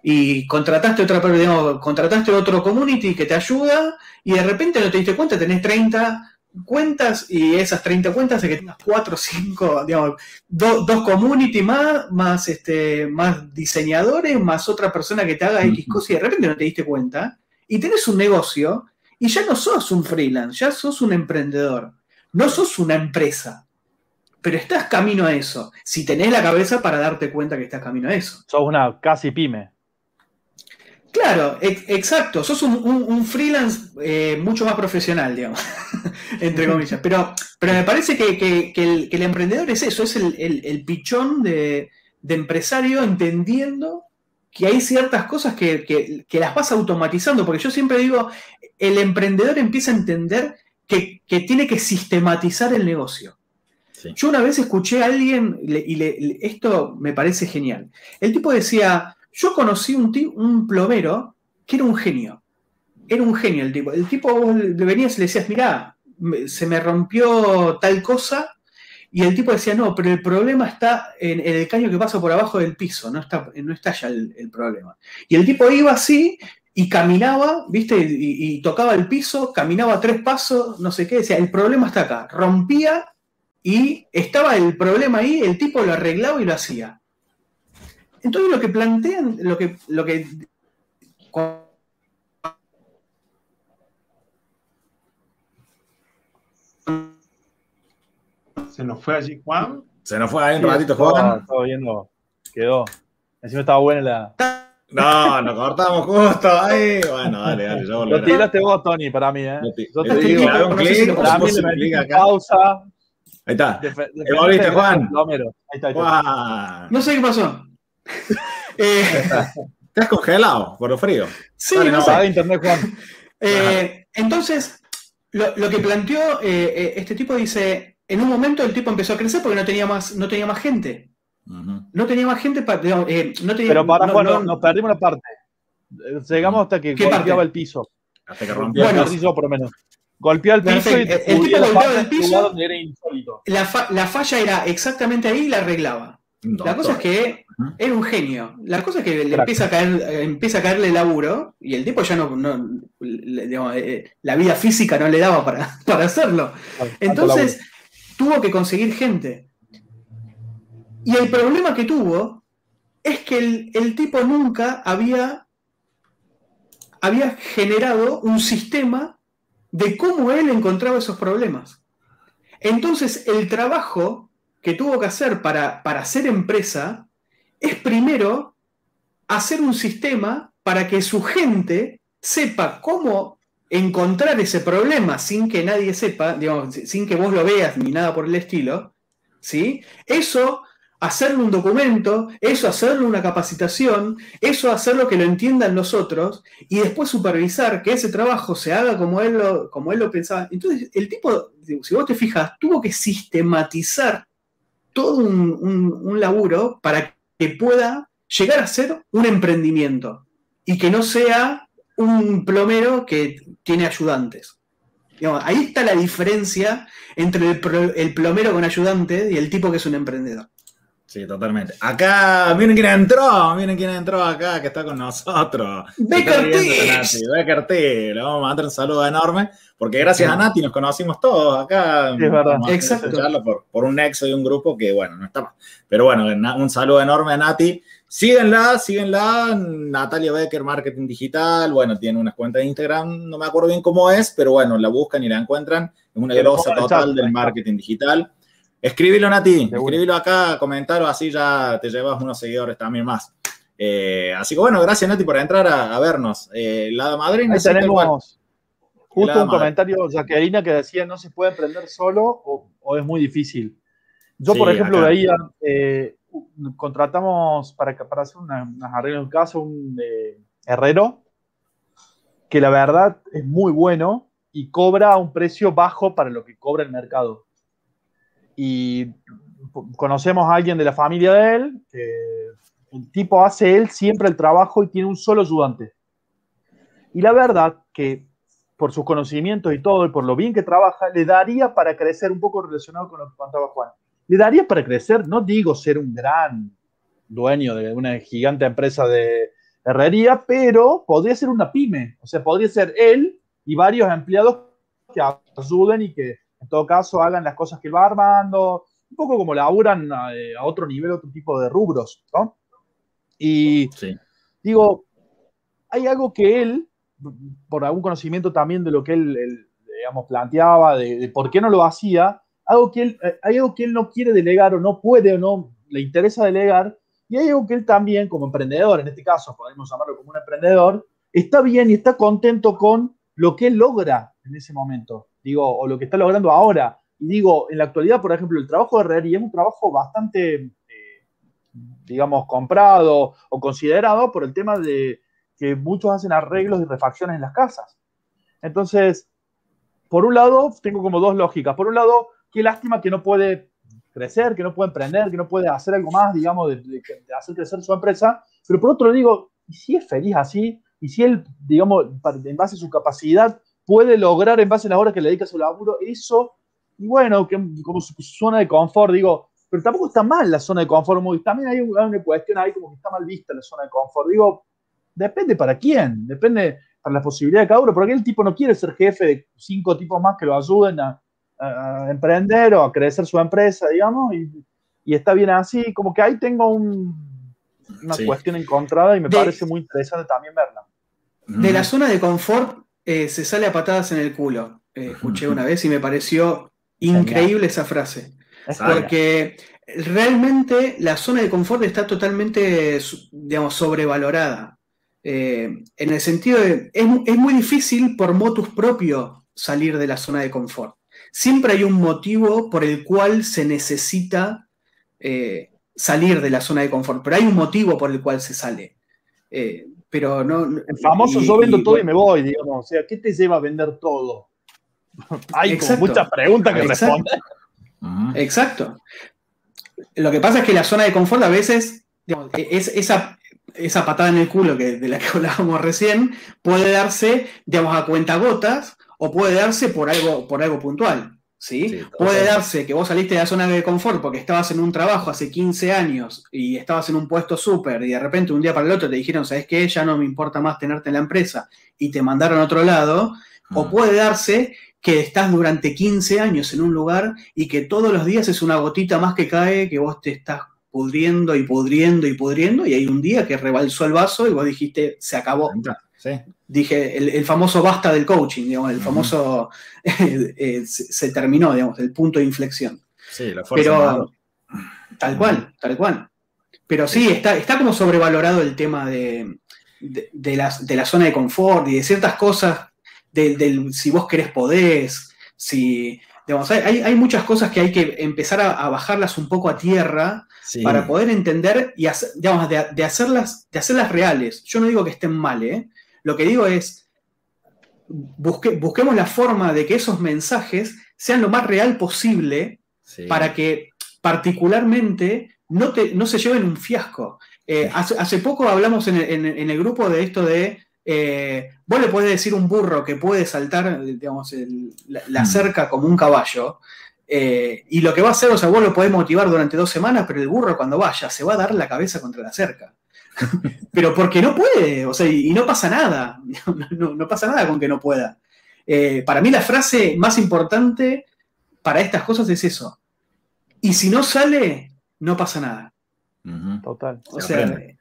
Y contrataste otra, contrataste otro community que te ayuda y de repente no te diste cuenta, tenés 30 cuentas y esas 30 cuentas hace que tengas 4 o 5, digamos, do- dos community más, más, este, más diseñadores, más otra persona que te haga X Ujú. cosas y de repente no te diste cuenta y tenés un negocio y ya no sos un freelance, ya sos un emprendedor, no sos una empresa, pero estás camino a eso, si tenés la cabeza para darte cuenta que estás camino a eso. Sos una casi pyme. Claro, ex- exacto. Sos un, un- un freelance eh, mucho más profesional, digamos, entre comillas. Pero, pero me parece que, que- que el, que el emprendedor es eso, es el, el- el pichón de, de empresario entendiendo que hay ciertas cosas que, que- que las vas automatizando. Porque yo siempre digo, el emprendedor empieza a entender que, que tiene que sistematizar el negocio. Sí. Yo una vez escuché a alguien, le- y le- le- esto me parece genial. El tipo decía, yo conocí un, ti- un plomero que era un genio. Era un genio el tipo. El tipo vos le venías y le decías, mirá, se me rompió tal cosa. Y el tipo decía, no, pero el problema está en, el caño que pasa por abajo del piso, no está, no está ya el, el problema. Y el tipo iba así y caminaba, ¿viste? Y, y tocaba el piso, caminaba tres pasos, no sé qué, decía, el problema está acá. Rompía y estaba el problema ahí, el tipo lo arreglaba y lo hacía. Entonces lo que plantean, lo que, lo que Se nos fue allí Juan. Se nos fue ahí un Sí, ratito, Juan. Estaba viendo, quedó. Encima estaba buena la. No, nos cortamos justo ahí. Bueno, dale, dale, yo Lo volveré. tiraste vos, Tony, para mí, ¿eh? Yo te- digo, un no sé si clic, lo- Para mí le acá. pausa. Ahí está. Te volviste, Juan. Ahí está, ahí está. Juan, No sé qué pasó. Eh, Te has congelado por lo frío. sí, Dale, no no, sé. Internet, Juan. Eh, entonces, lo, lo que planteó eh, eh, este tipo dice, en un momento el tipo empezó a crecer porque no tenía más, no tenía más gente. No tenía más gente para. no tenía, Pero para, no- Juan, no- nos perdimos la parte. Llegamos hasta que ¿Qué golpeaba el piso. Hasta que rompió. Golpeaba Bueno. el piso, por lo menos. Golpeaba el piso y te El tipo golpeaba el piso. era la, fa- la falla era exactamente ahí y la arreglaba. La cosa es que. Era un genio. La cosa es que le empieza a caer, eh, empieza a caerle laburo y el tipo ya no, no- le- digamos, eh, la vida física no le daba para, para hacerlo. Entonces tuvo que conseguir gente. Y el problema que tuvo es que el, el tipo nunca había, había generado un sistema de cómo él encontraba esos problemas. Entonces el trabajo que tuvo que hacer para, para hacer empresa es primero hacer un sistema para que su gente sepa cómo encontrar ese problema sin que nadie sepa, digamos, sin que vos lo veas ni nada por el estilo, ¿sí? Eso, hacerle un documento, eso, hacerle una capacitación, eso, hacerlo que lo entiendan los otros, y después supervisar que ese trabajo se haga como él lo, como él lo pensaba. Entonces, el tipo, si vos te fijas, tuvo que sistematizar todo un, un- un laburo para que pueda llegar a ser un emprendimiento y que no sea un plomero que tiene ayudantes. Ahí está la diferencia entre el, pro- el plomero con ayudante y el tipo que es un emprendedor. Sí, totalmente. Acá, miren quién entró, miren quién entró acá, que está con nosotros. Becker Tips. Becker Tips. Le vamos a mandar un saludo enorme, porque gracias a Nati nos conocimos todos acá. Sí, es verdad. Exacto. Por, por un nexo y un grupo que, bueno, no está mal. Pero bueno, un saludo enorme a Nati. Síguenla, síguenla, Natalia Becker, Marketing Digital. Bueno, tiene unas cuentas de Instagram, no me acuerdo bien cómo es, pero bueno, la buscan y la encuentran. Es una grosa total del marketing digital. Escribilo, Nati, escribilo acá, comentalo, así ya te llevas unos seguidores también más. Eh, así que bueno, gracias, Nati, por entrar a, a vernos. Eh, la madrina Ahí tenemos justo un madre. comentario, Jacqueline, que decía no se puede emprender solo o, o es muy difícil. Yo, Sí, por ejemplo, acá. veía eh, contratamos para, para hacer una, unas arreglos en casa un eh, herrero que la verdad es muy bueno y cobra un precio bajo para lo que cobra el mercado. Y conocemos a alguien de la familia de él, que el tipo hace él siempre el trabajo y tiene un solo ayudante. Y la verdad que por sus conocimientos y todo, y por lo bien que trabaja, le daría para crecer un poco relacionado con lo que contaba Juan. Le daría para crecer, no digo ser un gran dueño de una gigante empresa de herrería, pero podría ser una pyme. O sea, podría ser él y varios empleados que ayuden y que en todo caso hagan las cosas que él va armando, un poco como laburan a, eh, a otro nivel, otro tipo de rubros, ¿no? Y Sí. digo, hay algo que él, por algún conocimiento también de lo que él, él, digamos, planteaba, de, de por qué no lo hacía, algo que él, eh, hay algo que él no quiere delegar o no puede o no le interesa delegar, y hay algo que él también, como emprendedor, en este caso podemos llamarlo como un emprendedor, está bien y está contento con lo que él logra en ese momento, digo, o lo que está logrando ahora. Y digo, en la actualidad, por ejemplo, el trabajo de herrería es un trabajo bastante, eh, digamos, comprado o considerado por el tema de que muchos hacen arreglos y refacciones en las casas. Entonces, por un lado, tengo como dos lógicas. Por un lado, qué lástima que no puede crecer, que no puede emprender, que no puede hacer algo más, digamos, de, hacer crecer su empresa. Pero por otro, digo, ¿y si es feliz así? ¿Y si él, digamos, en base a su capacidad, puede lograr, en base a las horas que le dedica a su laburo, eso? Y bueno, que, como su, su zona de confort, digo, pero tampoco está mal la zona de confort. muy- También hay un- hay una cuestión ahí como que está mal vista la zona de confort. Digo, depende para quién, depende para la posibilidad de cada uno, porque el tipo no quiere ser jefe de cinco tipos más que lo ayuden a, a- a emprender o a crecer su empresa, digamos, y, y está bien así, como que ahí tengo un- una Sí. cuestión encontrada y me De- parece muy interesante también verla. De la zona de confort eh, se sale a patadas en el culo. Eh, escuché una vez y me pareció increíble esa frase. Porque realmente la zona de confort está totalmente, digamos, sobrevalorada. Eh, en el sentido de, es, es muy difícil por motus propio salir de la zona de confort. Siempre hay un motivo por el cual se necesita eh, salir de la zona de confort, pero hay un motivo por el cual se sale. Eh, pero no, El famoso y- yo vendo y, todo y me voy, digamos. O sea, ¿qué te lleva a vender todo? Hay muchas preguntas que Exacto. responder. Ujú. Exacto. Lo que pasa es que la zona de confort a veces, digamos, e, es esa, esa patada en el culo que, de la que hablábamos recién, puede darse, digamos, a cuentagotas o puede darse por algo, por algo puntual. ¿Sí? Sí, puede darse que vos saliste de la zona de confort porque estabas en un trabajo hace 15 años y estabas en un puesto súper y de repente un día para el otro te dijeron, ¿sabes qué? Ya no me importa más tenerte en la empresa y te mandaron a otro lado. O Mm. puede darse que estás durante 15 años en un lugar y que todos los días es una gotita más que cae, que vos te estás pudriendo y pudriendo y pudriendo, y hay un día que rebalsó el vaso y vos dijiste, se acabó. Sí. Dije, el, el famoso basta del coaching, digamos, el famoso eh, se, se terminó, digamos, el punto de inflexión. Sí, la fuerza Pero, tal cual, tal cual. Pero sí, está, está como sobrevalorado el tema de, de, de la, de la zona de confort y de ciertas cosas, del, si vos querés podés, si, digamos, hay, hay- hay muchas cosas que hay que empezar a, a bajarlas un poco a tierra Sí. para poder entender y hacer- digamos, de, de hacerlas, de hacerlas reales. Yo no digo que estén mal, ¿eh? Lo que digo es, busque- busquemos la forma de que esos mensajes sean lo más real posible Sí. para que particularmente no, te, no se lleven un fiasco. Eh, hace, hace poco hablamos en el, en- en el grupo de esto de, eh, vos le podés decir a un burro que puede saltar, digamos, el- la, la Mm. cerca como un caballo, eh, y lo que va a hacer, o sea, vos lo podés motivar durante dos semanas, pero el burro cuando vaya se va a dar la cabeza contra la cerca. pero porque no puede, o sea, y, y no pasa nada, no, no- no pasa nada con que no pueda. Eh, para mí la frase más importante para estas cosas es eso. Y si no sale, no pasa nada. Total. O Se sea, aprende.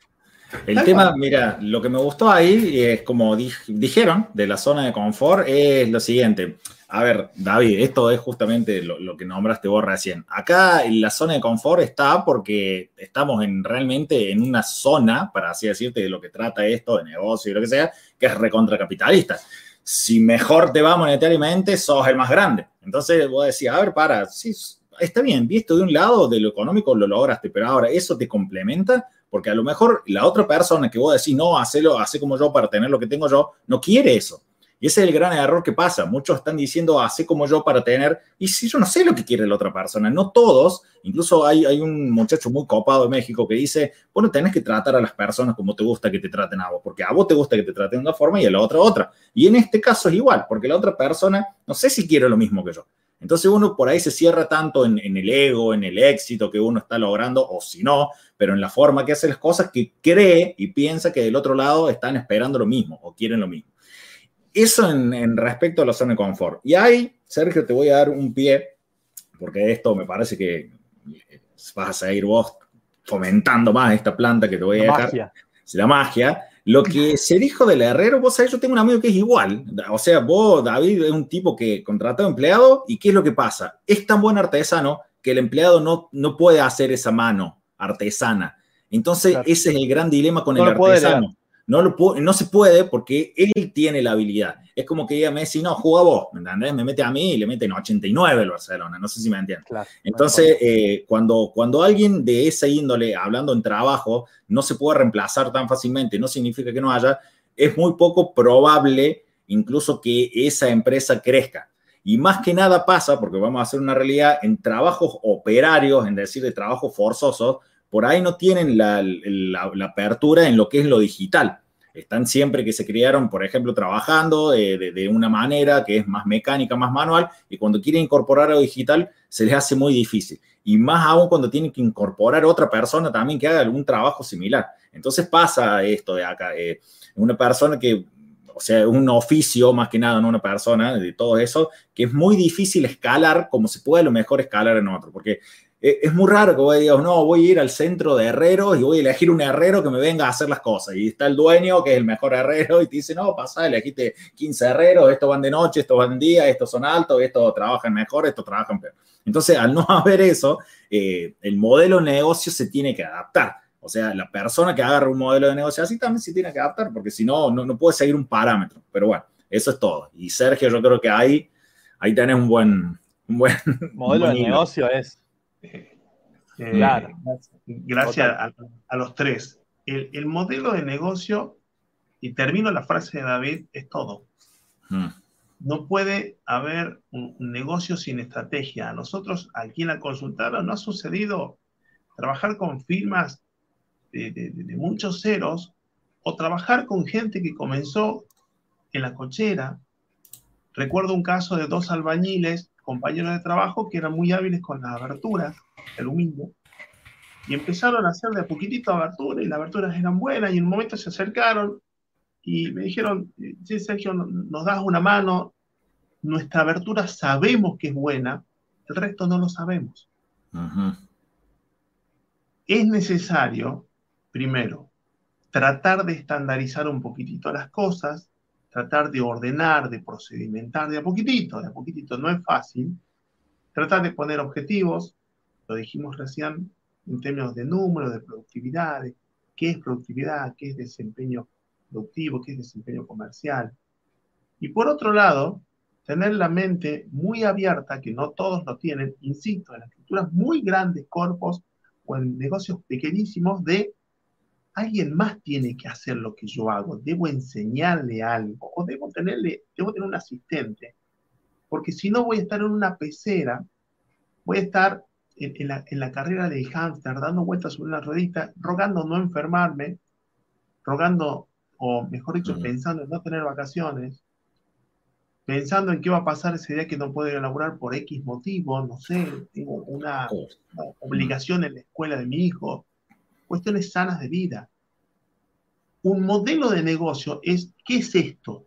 El Tal tema, cual. mira, lo que me gustó ahí es como dij- dijeron de la zona de confort es lo siguiente. A ver, David, esto es justamente lo, lo que nombraste vos recién. Acá en la zona de confort está porque estamos en realmente en una zona, para así decirte, de lo que trata esto, de negocio y lo que sea, que es recontracapitalista. Si mejor te va monetariamente, sos el más grande. Entonces vos decís, a ver, para, sí, está bien, visto de un lado, de lo económico lo lograste, pero ahora eso te complementa, porque a lo mejor la otra persona que vos decís, no, hacelo, hace como yo para tener lo que tengo yo, no quiere eso. Y ese es el gran error que pasa. Muchos están diciendo, hace como yo para tener, y si yo no sé lo que quiere la otra persona, no todos, incluso hay, hay un muchacho muy copado de México que dice, bueno, tenés que tratar a las personas como te gusta que te traten a vos, porque a vos te gusta que te traten de una forma y a la otra otra. Y en este caso es igual, porque la otra persona no sé si quiere lo mismo que yo. Entonces uno por ahí se cierra tanto en, en, el ego, en el éxito que uno está logrando, o si no, pero en la forma que hace las cosas, que cree y piensa que del otro lado están esperando lo mismo o quieren lo mismo. Eso en, respecto a la zona de confort. Y ahí, Sergio, te voy a dar un pie, porque esto me parece que vas a seguir vos fomentando más esta planta que te voy a la dejar. Magia. La magia. Lo que se dijo del herrero, vos sabés, yo tengo un amigo que es igual. O sea, vos, David, es un tipo que contrata a un empleado y ¿qué es lo que pasa? Es tan buen artesano que el empleado no, no puede hacer esa mano artesana. Entonces, ese es el gran dilema con el artesano. No, lo no se puede porque él tiene la habilidad. Es como que diga Messi, no, juega vos, ¿me entendés? Me mete a mí y le mete en 89 el Barcelona, no sé si me entiendes. Entonces, eh, cuando, cuando alguien de esa índole, hablando en trabajo, no se puede reemplazar tan fácilmente, no significa que no haya, es muy poco probable incluso que esa empresa crezca. Y más que nada pasa, porque vamos a hacer una realidad, en trabajos operarios, en decir, de trabajos forzosos, por ahí no tienen la, apertura en lo que es lo digital. Están siempre que se criaron, por ejemplo, trabajando de, una manera que es más mecánica, más manual, y cuando quieren incorporar lo digital se les hace muy difícil. Y más aún cuando tienen que incorporar otra persona también que haga algún trabajo similar. Entonces pasa esto de acá. Eh, una persona que o sea, un oficio más que nada, no una persona, de todo eso, que es muy difícil escalar como se puede a lo mejor escalar en otro, porque es muy raro que vos digas, no, voy a ir al centro de herreros y voy a elegir un herrero que me venga a hacer las cosas. Y está el dueño, que es el mejor herrero, y te dice, no, pasa, elegiste 15 herreros, estos van de noche, estos van de día, estos son altos, estos trabajan mejor, estos trabajan peor. Entonces, al no haber eso, eh, el modelo de negocio se tiene que adaptar. O sea, la persona que agarra un modelo de negocio así también se tiene que adaptar, porque si no, no, puede seguir un parámetro. Pero bueno, eso es todo. Y Sergio, yo creo que ahí, ahí tenés un buen, un buen modelo de negocio es eh, claro. Gracias a, los tres. El, modelo de negocio, y termino la frase de David, es todo. Hmm. No puede haber un, negocio sin estrategia. A nosotros aquí en la consultora no ha sucedido trabajar con firmas de, muchos ceros o trabajar con gente que comenzó en la cochera. Recuerdo un caso de dos albañiles, compañeros de trabajo, que eran muy hábiles con las aberturas de aluminio y empezaron a hacer de a poquitito aberturas y las aberturas eran buenas y en un momento se acercaron y me dijeron, sí, Sergio, nos das una mano, nuestra abertura sabemos que es buena, el resto no lo sabemos. Es necesario primero, tratar de estandarizar un poquitito las cosas, tratar de ordenar, de procedimentar de a poquitito, de a poquitito, no es fácil. Tratar de poner objetivos, lo dijimos recién, en términos de número, de productividad, qué es productividad, qué es desempeño productivo, qué es desempeño comercial. Y por otro lado, tener la mente muy abierta, que no todos lo tienen, insisto, en las estructuras muy grandes, corpos o en negocios pequeñísimos, de alguien más tiene que hacer lo que yo hago, debo enseñarle algo o debo tenerle, debo tener un asistente, porque si no voy a estar en una pecera, voy a estar en, la, carrera del hámster, dando vueltas sobre una ruedita, rogando no enfermarme, rogando, o mejor dicho, pensando en no tener vacaciones, pensando en qué va a pasar ese día que no puedo ir a laburar por X motivo, no sé, tengo una obligación en la escuela de mi hijo, cuestiones sanas de vida. Un modelo de negocio es, ¿qué es esto?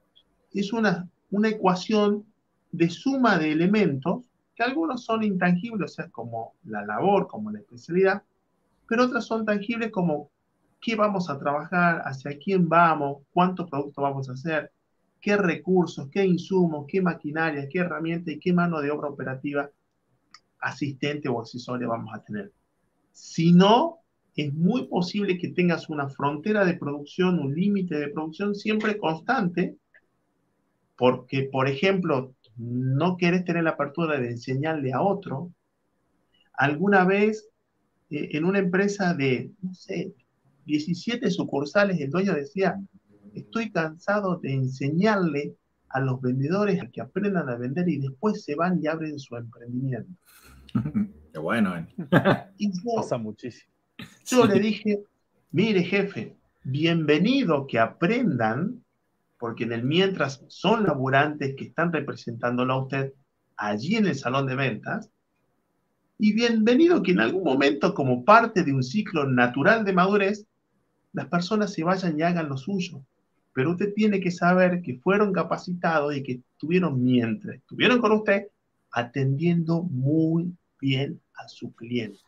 Es una, una ecuación de suma de elementos que algunos son intangibles, o sea, como la labor, como la especialidad, pero otras son tangibles como qué vamos a trabajar, hacia quién vamos, cuántos productos vamos a hacer, qué recursos, qué insumos, qué maquinaria, qué herramienta y qué mano de obra operativa asistente o accesoria vamos a tener. Si no, es muy posible que tengas una frontera de producción, un límite de producción siempre constante, porque, por ejemplo, no quieres tener la apertura de enseñarle a otro, alguna vez eh, en una empresa de, no sé, 17 sucursales, el dueño decía, estoy cansado de enseñarle a los vendedores a que aprendan a vender y después se van y abren su emprendimiento. Qué bueno. ¿eh? Y Pasa muchísimo. Yo le dije, mire jefe, bienvenido que aprendan, porque en el mientras son laburantes que están representándolo a usted allí en el salón de ventas, y bienvenido que en algún momento, como parte de un ciclo natural de madurez, las personas se vayan y hagan lo suyo. Pero usted tiene que saber que fueron capacitados y que estuvieron mientras estuvieron con usted atendiendo muy bien a su cliente.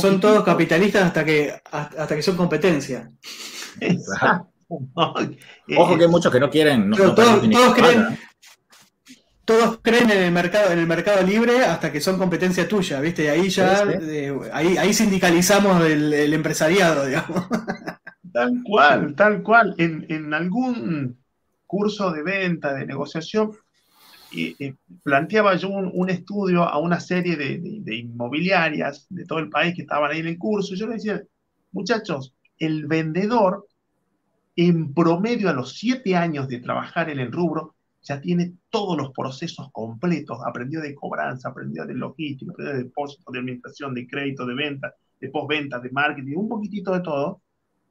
Son todos capitalistas hasta que, hasta que son competencia. Ojo que hay muchos que no quieren. todos, creen, todos creen en el mercado, en el mercado libre hasta que son competencia tuya, ¿viste? Y ahí ya, eh, ahí, sindicalizamos el, empresariado, digamos. Tal cual, tal cual. En, algún curso de venta, de negociación, planteaba yo un, estudio a una serie de, de, inmobiliarias de todo el país que estaban ahí en el curso. Yo le decía, muchachos, el vendedor, en promedio a los siete años de trabajar en el rubro, ya tiene todos los procesos completos, aprendió de cobranza, aprendió de logística, aprendió de depósito, de administración, de crédito, de venta, de postventa, de marketing, un poquitito de todo.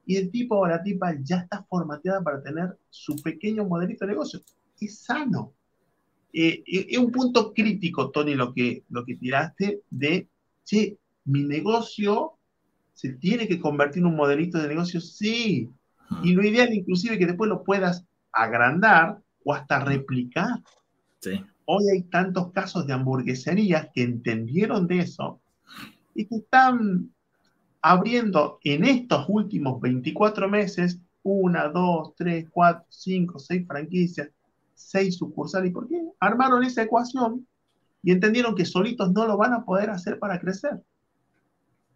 Y el tipo o la tipa ya está formateada para tener su pequeño modelito de negocio. Es sano. Eh, eh, es un punto crítico, Tony, lo que, lo que tiraste de, che, mi negocio se tiene que convertir en un modelito de negocio, sí. Y lo ideal inclusive que después lo puedas agrandar o hasta replicar. Hoy hay tantos casos de hamburgueserías que entendieron de eso y que están abriendo en estos últimos 24 meses una, dos, tres, cuatro, cinco, seis franquicias, seis sucursales. ¿Y por qué? Armaron esa ecuación y entendieron que solitos no lo van a poder hacer para crecer.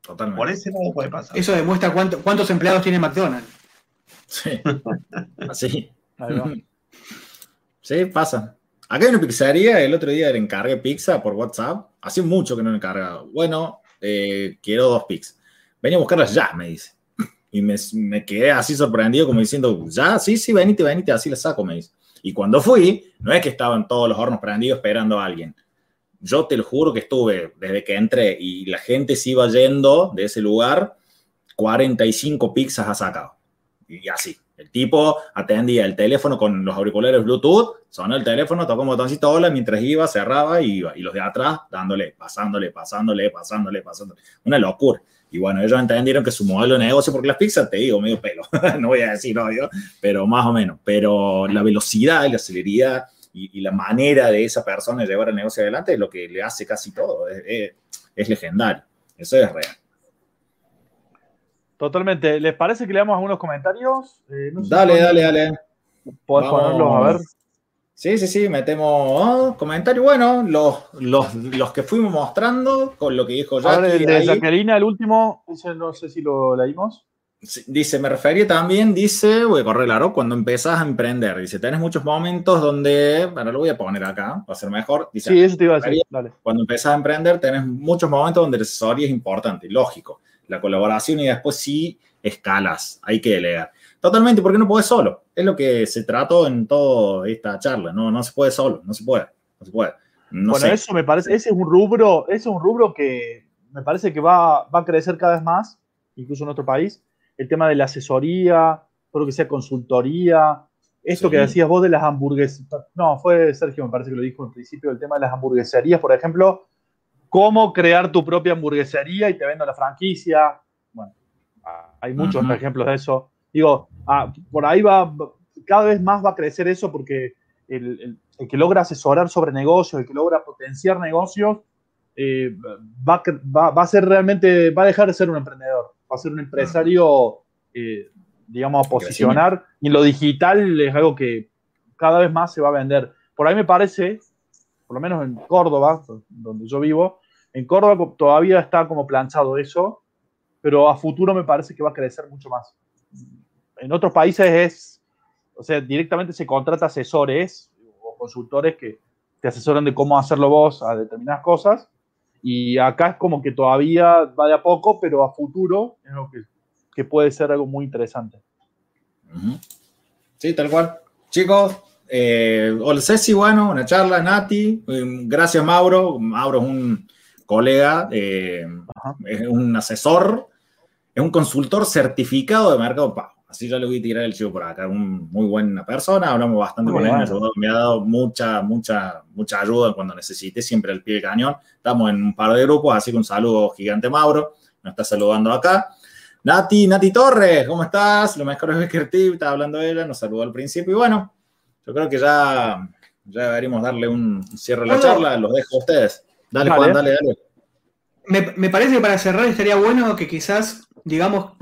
Totalmente. Por ese lado puede pasar. Eso demuestra cuántos empleados tiene McDonald's. Sí. Así. Sí, pasa. Acá hay una pizzería, el otro día le encargué pizza por WhatsApp. Hace mucho que no le encargaba. Bueno, eh, quiero dos pizzas. Venía a buscarlas ya, me dice. Y me, me, quedé así sorprendido, como diciendo, ya, sí, sí, venite, venite, así le saco, me dice. Y cuando fui, no es que estaban todos los hornos prendidos esperando a alguien. Yo te lo juro que estuve desde que entré y la gente se iba yendo de ese lugar, 45 pizzas ha sacado. Y así. El tipo atendía el teléfono con los auriculares Bluetooth, sonó el teléfono, tocó un botoncito hola mientras iba, cerraba y iba. Y los de atrás dándole, pasándole, pasándole, pasándole, pasándole. Una locura. Y bueno, ellos entendieron que su modelo de negocio, porque las pizzas, te digo, medio pelo, no voy a decir obvio, pero más o menos. Pero la velocidad y la celeridad y, la manera de esa persona de llevar el negocio adelante es lo que le hace casi todo. Es, es legendario. Eso es real. Totalmente. ¿Les parece que leamos algunos comentarios? Eh, dale, dale, dale. ¿Puedes ponerlos a ver? Sí, sí, sí, metemos oh, comentarios. Bueno, los, los, que fuimos mostrando con lo que dijo Jackie. el de Jacqueline, el último, no sé si lo leímos. Dice, me refería también, dice, voy a correr claro, cuando empezás a emprender. Dice, tenés muchos momentos donde, bueno, lo voy a poner acá, va a ser mejor. Dice, sí, eso te iba a decir. Dale. Cuando empezás a emprender, tenés muchos momentos donde la asesoría es importante, lógico la colaboración y después sí escalas, hay que delegar. Totalmente, porque no puedes solo. Es lo que se trató en toda esta charla. No, no se puede solo, no se puede. No se puede. bueno, eso me parece, ese es un rubro, ese es un rubro que me parece que va, va a crecer cada vez más, incluso en nuestro país. El tema de la asesoría, todo lo que sea consultoría, esto que decías vos de las hamburguesas, no, fue Sergio, me parece que lo dijo en principio, el tema de las hamburgueserías, por ejemplo, cómo crear tu propia hamburguesería y te vendo la franquicia. Bueno, hay muchos ejemplos de eso. Digo, ah, por ahí va, cada vez más va a crecer eso porque el, que logra asesorar sobre negocios, el que logra potenciar negocios, eh, va, a ser realmente, va a dejar de ser un emprendedor, va a ser un empresario, eh, digamos, a posicionar. Y lo digital es algo que cada vez más se va a vender. Por ahí me parece, por lo menos en Córdoba, donde yo vivo, en Córdoba todavía está como planchado eso, pero a futuro me parece que va a crecer mucho más. En otros países es, o sea, directamente se contrata asesores o consultores que te asesoran de cómo hacerlo vos a determinadas cosas. Y acá es como que todavía va de a poco, pero a futuro es algo que, que puede ser algo muy interesante. Sí, tal cual. Chicos, eh, Ceci, bueno, una charla, Nati. eh, Gracias, Mauro. Mauro es un colega, eh, es un asesor, es un consultor certificado de mercado pago. Así ya le voy a tirar el chivo por acá. Un muy buena persona, hablamos bastante Muy con él, me, bueno. ayudó, me ha dado mucha, mucha, mucha ayuda cuando necesite, siempre al pie del cañón. Estamos en un par de grupos, así que un saludo gigante, Mauro. Nos está saludando acá. Nati, Nati Torres, ¿cómo estás? Lo mejor es Becker Tip, estaba hablando ella, nos saludó al principio y bueno, yo creo que ya, ya deberíamos darle un cierre a la charla, los dejo a ustedes. Dale, Dale. Juan, dale, dale. Me, me parece que para cerrar estaría bueno que quizás, digamos,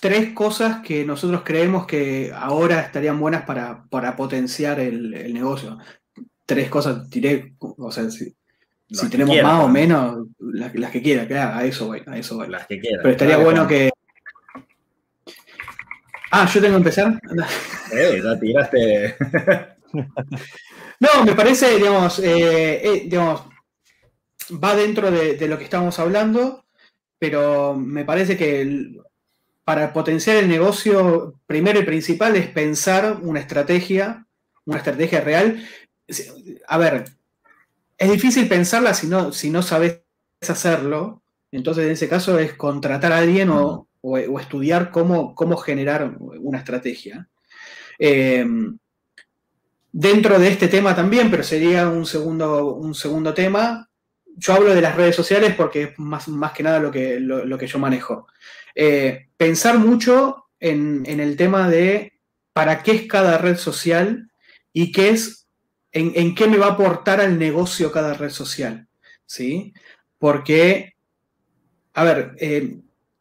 tres cosas que nosotros creemos que ahora estarían buenas para, para potenciar el, el negocio. Tres cosas, tiré, o sea, si, tenemos más o ¿no? menos, las, las que quiera, claro, a eso voy, a eso voy. Las que quieran. Pero estaría bueno que. Ah, yo tengo que empezar. Eh, ya tiraste. No, me parece, digamos, eh, eh, digamos, va dentro de, lo que estábamos hablando, pero me parece que para potenciar el negocio, primero y principal es pensar una estrategia, una estrategia real. A ver, es difícil pensarla si no, si no sabes hacerlo. Entonces, en ese caso, es contratar a alguien o, o- estudiar cómo, cómo generar una estrategia. Eh, dentro de este tema también, pero sería un segundo, un segundo tema. Yo hablo de las redes sociales porque es más, más que nada lo que, lo, que yo manejo. Eh, pensar mucho en, en el tema de para qué es cada red social y qué es, en, en qué me va a aportar al negocio cada red social. ¿sí? Porque, a ver, eh,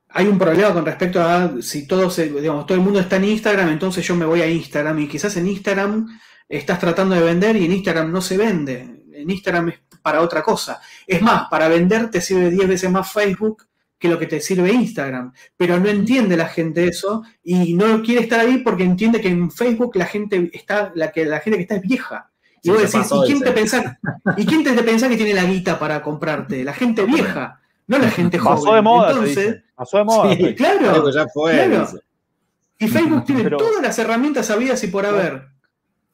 hay un problema con respecto a si todo, se, digamos, todo el mundo está en Instagram, entonces yo me voy a Instagram y quizás en Instagram estás tratando de vender y en Instagram no se vende. En Instagram es para otra cosa. Es más, para vender te sirve 10 veces más Facebook que lo que te sirve Instagram. Pero no entiende la gente eso y no quiere estar ahí porque entiende que en Facebook la gente está, la que la gente que está es vieja. Y Sí, vos decís, ¿y quién, te pensás, ¿y quién te pensás que tiene la guita para comprarte? La gente vieja, no la gente joven. Pasó de moda, Entonces. Pasó de moda. Sí. claro, ya fue. claro. y Facebook tiene Pero- todas las herramientas habidas y por haber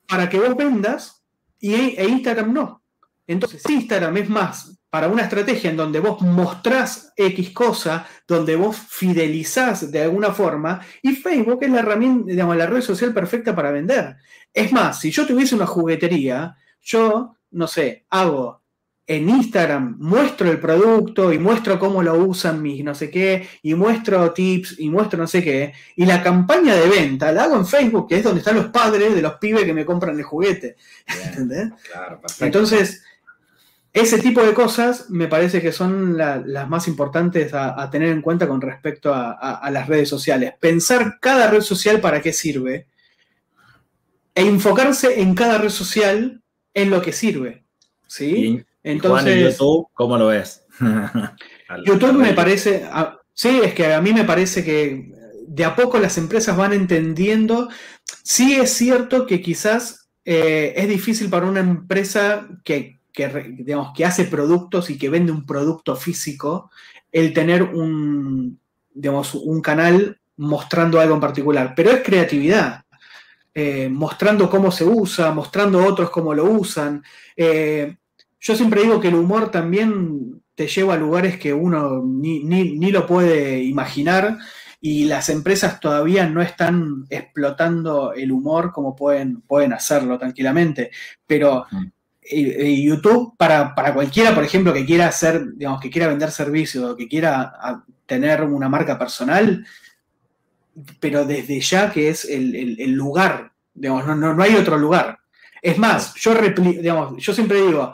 para que vos vendas y, e Instagram no. Entonces, Instagram es más para una estrategia en donde vos mostrás X cosa, donde vos fidelizás de alguna forma, y Facebook es la herramienta, digamos, la red social perfecta para vender. Es más, si yo tuviese una juguetería, yo, no sé, hago en Instagram, muestro el producto y muestro cómo lo usan mis no sé qué, y muestro tips y muestro no sé qué, y la campaña de venta la hago en Facebook, que es donde están los padres de los pibes que me compran el juguete. Bien, ¿Entendés? claro. Entonces, ese tipo de cosas me parece que son la- las más importantes a, a tener en cuenta con respecto a, a- a las redes sociales. Pensar cada red social para qué sirve e enfocarse en cada red social en lo que sirve. ¿Sí? Y- y Juan, Entonces, YouTube, ¿cómo lo ves? YouTube me parece, a- sí, es que a mí me parece que de a poco las empresas van entendiendo. Sí es cierto que quizás eh, es difícil para una empresa que, que, digamos, que hace productos y que vende un producto físico el tener un, digamos, un canal mostrando algo en particular, pero es creatividad. eh, mostrando cómo se usa, mostrando otros cómo lo usan. Eh, yo siempre digo que el humor también te lleva a lugares que uno ni, ni- ni lo puede imaginar y las empresas todavía no están explotando el humor como pueden, pueden hacerlo tranquilamente. Pero Mm. eh, YouTube, para, para cualquiera, por ejemplo, que quiera hacer, digamos, que quiera vender servicios o que quiera a, tener una marca personal, pero desde ya que es el, el- el lugar, digamos, no, no, no hay otro lugar. Es más, yo, repli- digamos, yo siempre digo,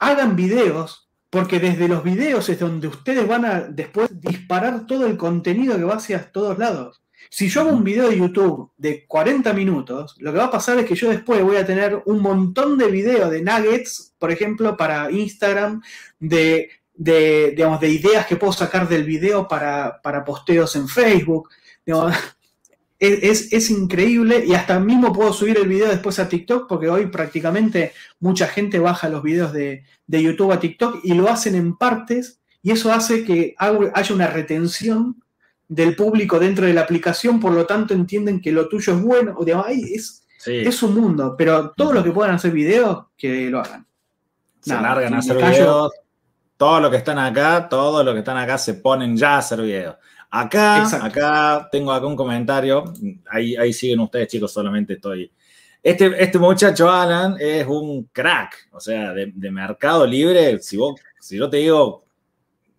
hagan videos, porque desde los videos es donde ustedes van a después disparar todo el contenido que va hacia todos lados. Si yo hago un video de YouTube de 40 minutos, lo que va a pasar es que yo después voy a tener un montón de videos de nuggets, por ejemplo, para Instagram, de, de, digamos, de ideas que puedo sacar del video para, para posteos en Facebook. Es, es, increíble y hasta mismo puedo subir el video después a TikTok porque hoy prácticamente mucha gente baja los videos de, de YouTube a TikTok y lo hacen en partes y eso hace que haya una retención del público dentro de la aplicación, por lo tanto entienden que lo tuyo es bueno, o digamos, es, es un mundo, pero todos los que puedan hacer videos, que lo hagan. Se largan a hacer videos, todos los que están acá, todos los que están acá se ponen ya a hacer videos. Acá, acá tengo acá un comentario. Ahí, ahí siguen ustedes, chicos, solamente estoy. Este, este muchacho, Alan, es un crack. O sea, de, mercado libre, si, vos, si yo te digo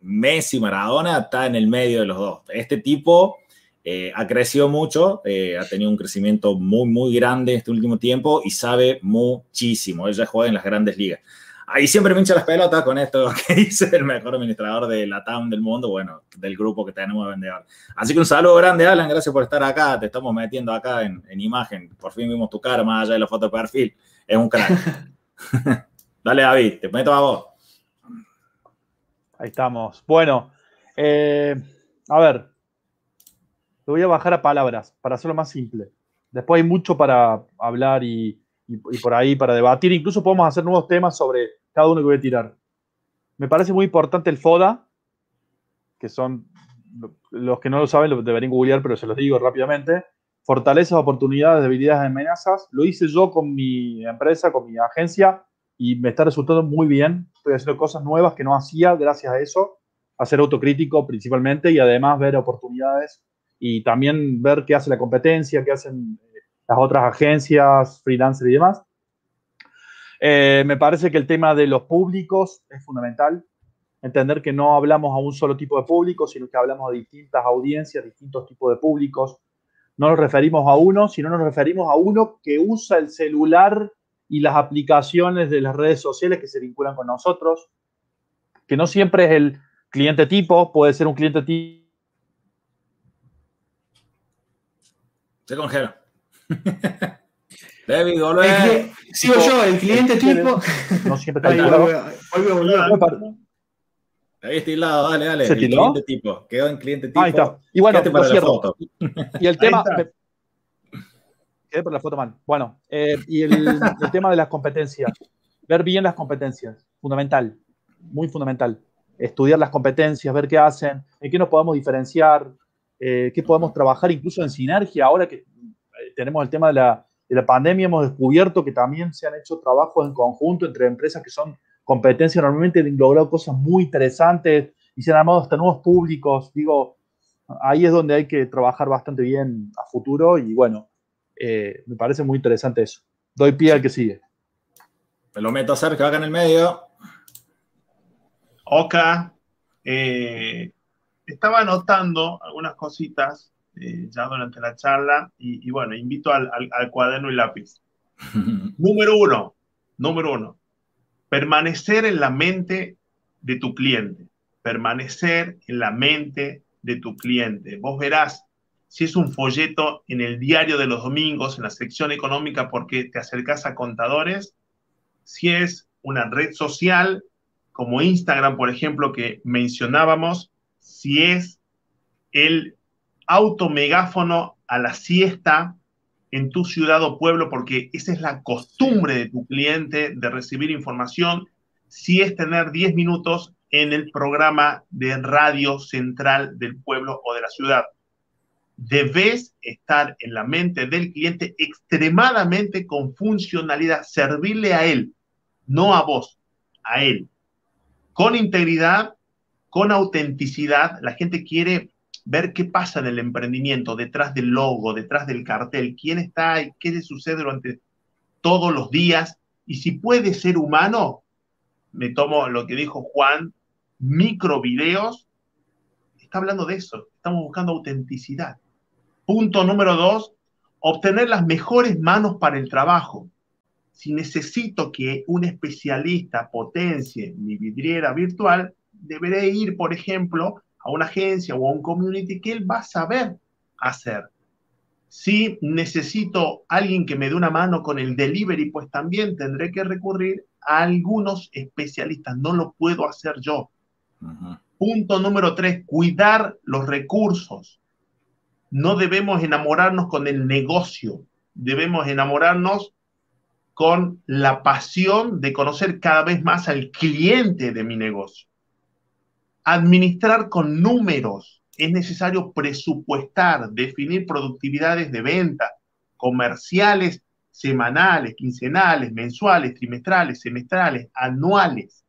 Messi, Maradona, está en el medio de los dos. Este tipo eh, ha crecido mucho, eh, ha tenido un crecimiento muy, muy grande este último tiempo y sabe muchísimo. Ella juega en las grandes ligas ahí siempre me hincha las pelotas con esto que dice el mejor administrador de la TAM del mundo, bueno, del grupo que tenemos de vendedor. Así que un saludo grande, Alan, gracias por estar acá, te estamos metiendo acá en, imagen, por fin vimos tu cara más allá de la foto de perfil, es un crack. Dale, David, te meto a vos. Ahí estamos. Bueno, eh, a ver, te voy a bajar a palabras para hacerlo más simple. Después hay mucho para hablar y, y por ahí para debatir. Incluso podemos hacer nuevos temas sobre cada uno que voy a tirar. Me parece muy importante el FODA, que son los que no lo saben, lo deberían googlear, pero se los digo rápidamente. Fortalezas, oportunidades, debilidades, amenazas. Lo hice yo con mi empresa, con mi agencia, y me está resultando muy bien. Estoy haciendo cosas nuevas que no hacía gracias a eso. Hacer autocrítico principalmente y además ver oportunidades y también ver qué hace la competencia, qué hacen las otras agencias, freelancer y demás. Eh, me parece que el tema de los públicos es fundamental. Entender que no hablamos a un solo tipo de público, sino que hablamos a distintas audiencias, distintos tipos de públicos. No nos referimos a uno, sino nos referimos a uno que usa el celular y las aplicaciones de las redes sociales que se vinculan con nosotros, que no siempre es el cliente tipo, puede ser un cliente tipo. Se congela. David. Sigo yo, el cliente tipo. No siempre está Vuelve a volver. Ahí está lado, dale, dale. el cliente tipo. Quedó en cliente tipo. Ahí está. Y bueno, para la foto. Y el tema. Quedé por la foto mal. Bueno, eh, y el, el tema de las competencias. Ver bien las competencias. Fundamental. Muy fundamental. Estudiar las competencias, ver qué hacen, en qué nos podemos diferenciar, eh, qué podemos trabajar incluso en sinergia. Ahora que tenemos el tema de la, de la pandemia hemos descubierto que también se han hecho trabajos en conjunto entre empresas que son competencias, normalmente han logrado cosas muy interesantes y se han armado hasta nuevos públicos. Digo, ahí es donde hay que trabajar bastante bien a futuro y bueno, eh, me parece muy interesante eso. Doy pie al que sigue. Me lo meto a Sergio acá en el medio. Oka, eh, estaba anotando algunas cositas eh, ya durante la charla y, bueno, invito al, cuaderno y lápiz. número uno, número uno, permanecer en la mente de tu cliente, permanecer en la mente de tu cliente. Vos verás si es un folleto en el diario de los domingos, en la sección económica, porque te acercas a contadores, si es una red social como Instagram, por ejemplo, que mencionábamos, si es el automegáfono a la siesta en tu ciudad o pueblo, porque esa es la costumbre de tu cliente de recibir información, si es tener 10 minutos en el programa de radio central del pueblo o de la ciudad. Debes estar en la mente del cliente extremadamente con funcionalidad, servirle a él, no a vos, a él. Con integridad, con autenticidad, la gente quiere ver qué pasa en el emprendimiento, detrás del logo, detrás del cartel, quién está y qué le sucede durante todos los días. Y si puede ser humano, me tomo lo que dijo Juan, microvideos, está hablando de eso, estamos buscando autenticidad. Punto número dos, obtener las mejores manos para el trabajo. Si necesito que un especialista potencie mi vidriera virtual, deberé ir, por ejemplo, a una agencia o a un community que él va a saber hacer. Si necesito alguien que me dé una mano con el delivery, pues también tendré que recurrir a algunos especialistas. No lo puedo hacer yo. Punto número tres, cuidar los recursos. no debemos enamorarnos con el negocio, debemos enamorarnos con la pasión de conocer cada vez más al cliente de mi negocio. Administrar con números. Es necesario presupuestar, definir productividades de venta, comerciales, semanales, quincenales, mensuales, trimestrales, semestrales, anuales.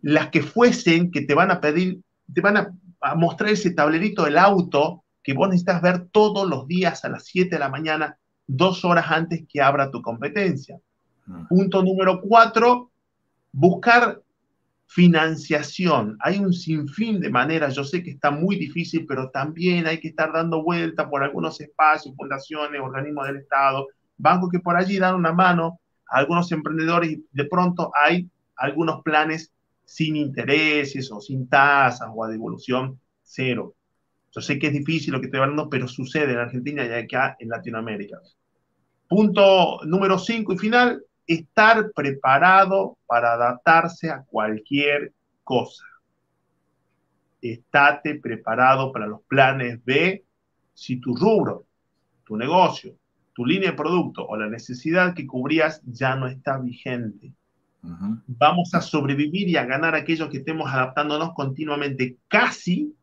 Las que fuesen que te van a pedir, te van a, mostrar ese tablerito del auto que vos necesitas ver todos los días a las 7 de la mañana dos horas antes que abra tu competencia. Mm. Punto número cuatro, buscar financiación. Hay un sinfín de maneras, yo sé que está muy difícil, pero también hay que estar dando vuelta por algunos espacios, fundaciones, organismos del Estado, bancos que por allí dan una mano a algunos emprendedores y de pronto hay algunos planes sin intereses o sin tasas o a devolución cero. Yo sé que es difícil lo que estoy hablando, pero sucede en Argentina y acá en Latinoamérica. Punto número cinco y final, estar preparado para adaptarse a cualquier cosa. Estate preparado para los planes B si tu rubro, tu negocio, tu línea de producto o la necesidad que cubrías ya no está vigente. Vamos a sobrevivir y a ganar aquellos que estemos adaptándonos continuamente, casi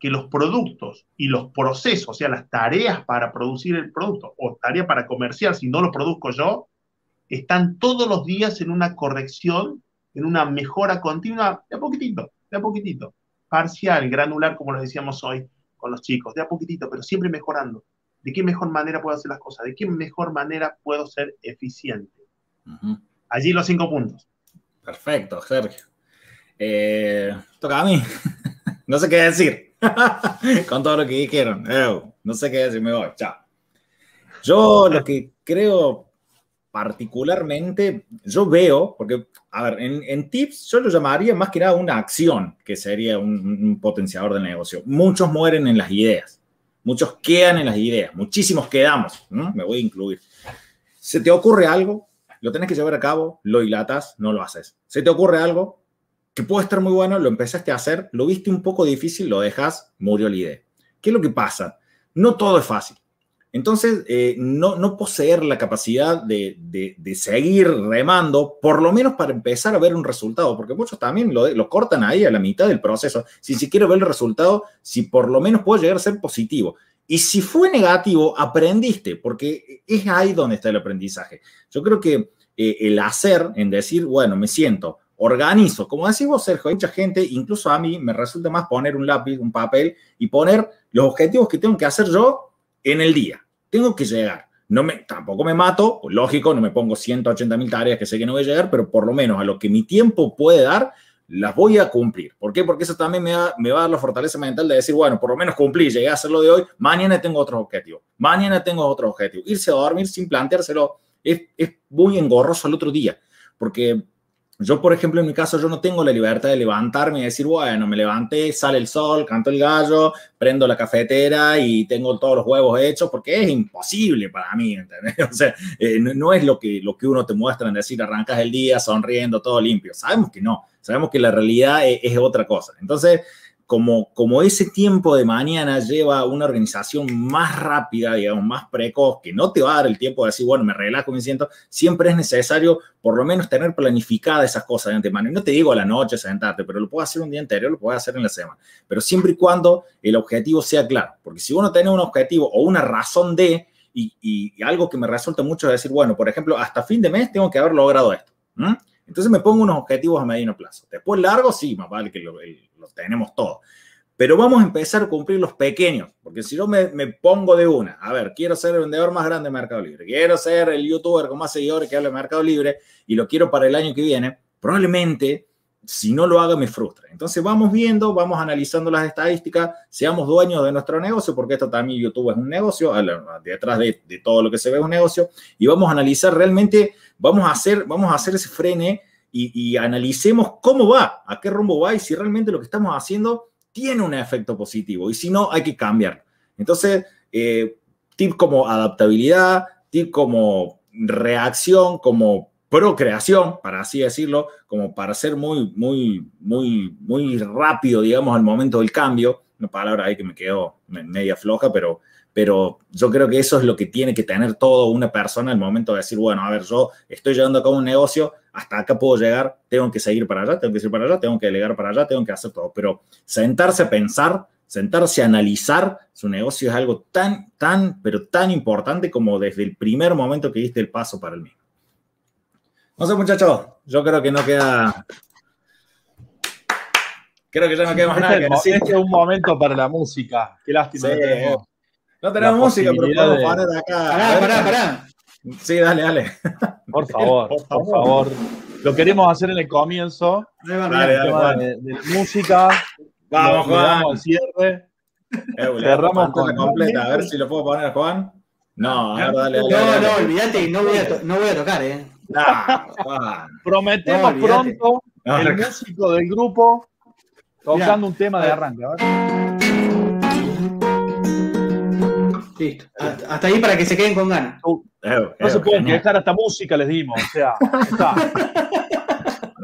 que los productos y los procesos, o sea, las tareas para producir el producto o tareas para comerciar, si no lo produzco yo, están todos los días en una corrección, en una mejora continua, de a poquitito, de a poquitito, parcial, granular, como lo decíamos hoy con los chicos, de a poquitito, pero siempre mejorando. ¿De qué mejor manera puedo hacer las cosas? ¿De qué mejor manera puedo ser eficiente? Allí los cinco puntos. Perfecto, Sergio. Eh, toca a mí. no sé qué decir. con todo lo que dijeron. no sé qué decir, me voy, chao. Yo lo que creo particularmente, yo veo, porque, a ver, en, tips yo lo llamaría más que nada una acción, que sería un, potenciador del negocio. Muchos mueren en las ideas, muchos quedan en las ideas, muchísimos quedamos, me voy a incluir. ¿Se te ocurre algo? Lo tenés que llevar a cabo, lo dilatas, no lo haces. ¿Se te ocurre algo? que puede estar muy bueno, lo empezaste a hacer, lo viste un poco difícil, lo dejas, murió la idea. ¿Qué es lo que pasa? No todo es fácil. Entonces, eh, no, no, poseer la capacidad de, de, seguir remando, por lo menos para empezar a ver un resultado, porque muchos también lo, lo, cortan ahí a la mitad del proceso. Si si quiero ver el resultado, si por lo menos puedo llegar a ser positivo. Y si fue negativo, aprendiste, porque es ahí donde está el aprendizaje. Yo creo que eh, el hacer, en decir, bueno, me siento, organizo. Como decís vos, Sergio, hay mucha gente, incluso a mí me resulta más poner un lápiz, un papel y poner los objetivos que tengo que hacer yo en el día. Tengo que llegar. No me, tampoco me mato, pues lógico, no me pongo 180 mil tareas que sé que no voy a llegar, pero por lo menos a lo que mi tiempo puede dar, las voy a cumplir. ¿Por qué? Porque eso también me, va a dar la fortaleza mental de decir, bueno, por lo menos cumplí, llegué a hacerlo de hoy, mañana tengo otros objetivos, mañana tengo otro objetivo. Irse a dormir sin planteárselo es, es muy engorroso al otro día, porque yo, por ejemplo, en mi caso, yo no tengo la libertad de levantarme y decir, bueno, me levanté, sale el sol, canto el gallo, prendo la cafetera y tengo todos los huevos hechos, porque es imposible para mí, ¿entendés? O sea, eh, no, es lo que, lo que uno te muestra en decir, arrancas el día sonriendo, todo limpio. Sabemos que no, sabemos que la realidad es, es otra cosa. Entonces, como, ese tiempo de mañana lleva una organización más rápida, digamos, más precoz, que no te va a dar el tiempo de decir, bueno, me relajo, me siento, siempre es necesario por lo menos tener planificadas esas cosas de antemano. Y no te digo a la noche sentarte, pero lo puedes hacer un día anterior, lo puedes hacer en la semana. Pero siempre y cuando el objetivo sea claro. Porque si uno tiene un objetivo o una razón de, y, algo que me resulta mucho es decir, bueno, por ejemplo, hasta fin de mes tengo que haber logrado esto. Entonces me pongo unos objetivos a mediano plazo. Después largo, sí, más vale que lo, los tenemos todos. Pero vamos a empezar a cumplir los pequeños, porque si yo me, me, pongo de una, a ver, quiero ser el vendedor más grande de Mercado Libre, quiero ser el youtuber con más seguidores que habla de Mercado Libre y lo quiero para el año que viene, probablemente si no lo haga me frustra. Entonces vamos viendo, vamos analizando las estadísticas, seamos dueños de nuestro negocio, porque esto también YouTube es un negocio, detrás de, de todo lo que se ve es un negocio, y vamos a analizar realmente, vamos a hacer, vamos a hacer ese frene y, analicemos cómo va, a qué rumbo va y si realmente lo que estamos haciendo tiene un efecto positivo y si no, hay que cambiar. Entonces, eh, tip como adaptabilidad, tip como reacción, como procreación, para así decirlo, como para ser muy, muy, muy, muy rápido, digamos, al momento del cambio. una palabra ahí que me quedó media floja, pero, pero yo creo que eso es lo que tiene que tener todo una persona al momento de decir, bueno, a ver, yo estoy llevando a cabo un negocio, hasta acá puedo llegar, tengo que seguir para allá, tengo que seguir para allá, tengo que delegar para allá, tengo que hacer todo, pero sentarse a pensar, sentarse a analizar su negocio es algo tan, tan, pero tan importante como desde el primer momento que diste el paso para el mismo. No sé, muchachos, yo creo que no queda Creo que ya no queda más nada que decir. Este es un momento para la música. Qué lástima. Sí. No tenemos, música, pero podemos de... poner acá. Pará, pará, pará. Sí, dale, dale. Por favor, por favor. Lo queremos hacer en el comienzo. Dale, dale, Juan. De, de, música. Vamos, Juan. al cierre. Eh, Cerramos con la completa. A ver si lo puedo poner, Juan. No, a ver, dale, dale. No, dale. no, olvídate, no voy a, no voy a tocar, ¿eh? No, Juan. Prometemos No, pronto No, el músico del grupo tocando Mirá. un tema de arranque. ¿vale? Listo. Hasta hasta ahí para que se queden con ganas. Eh, No eh, se pueden quejar, hasta música les dimos. O sea, está.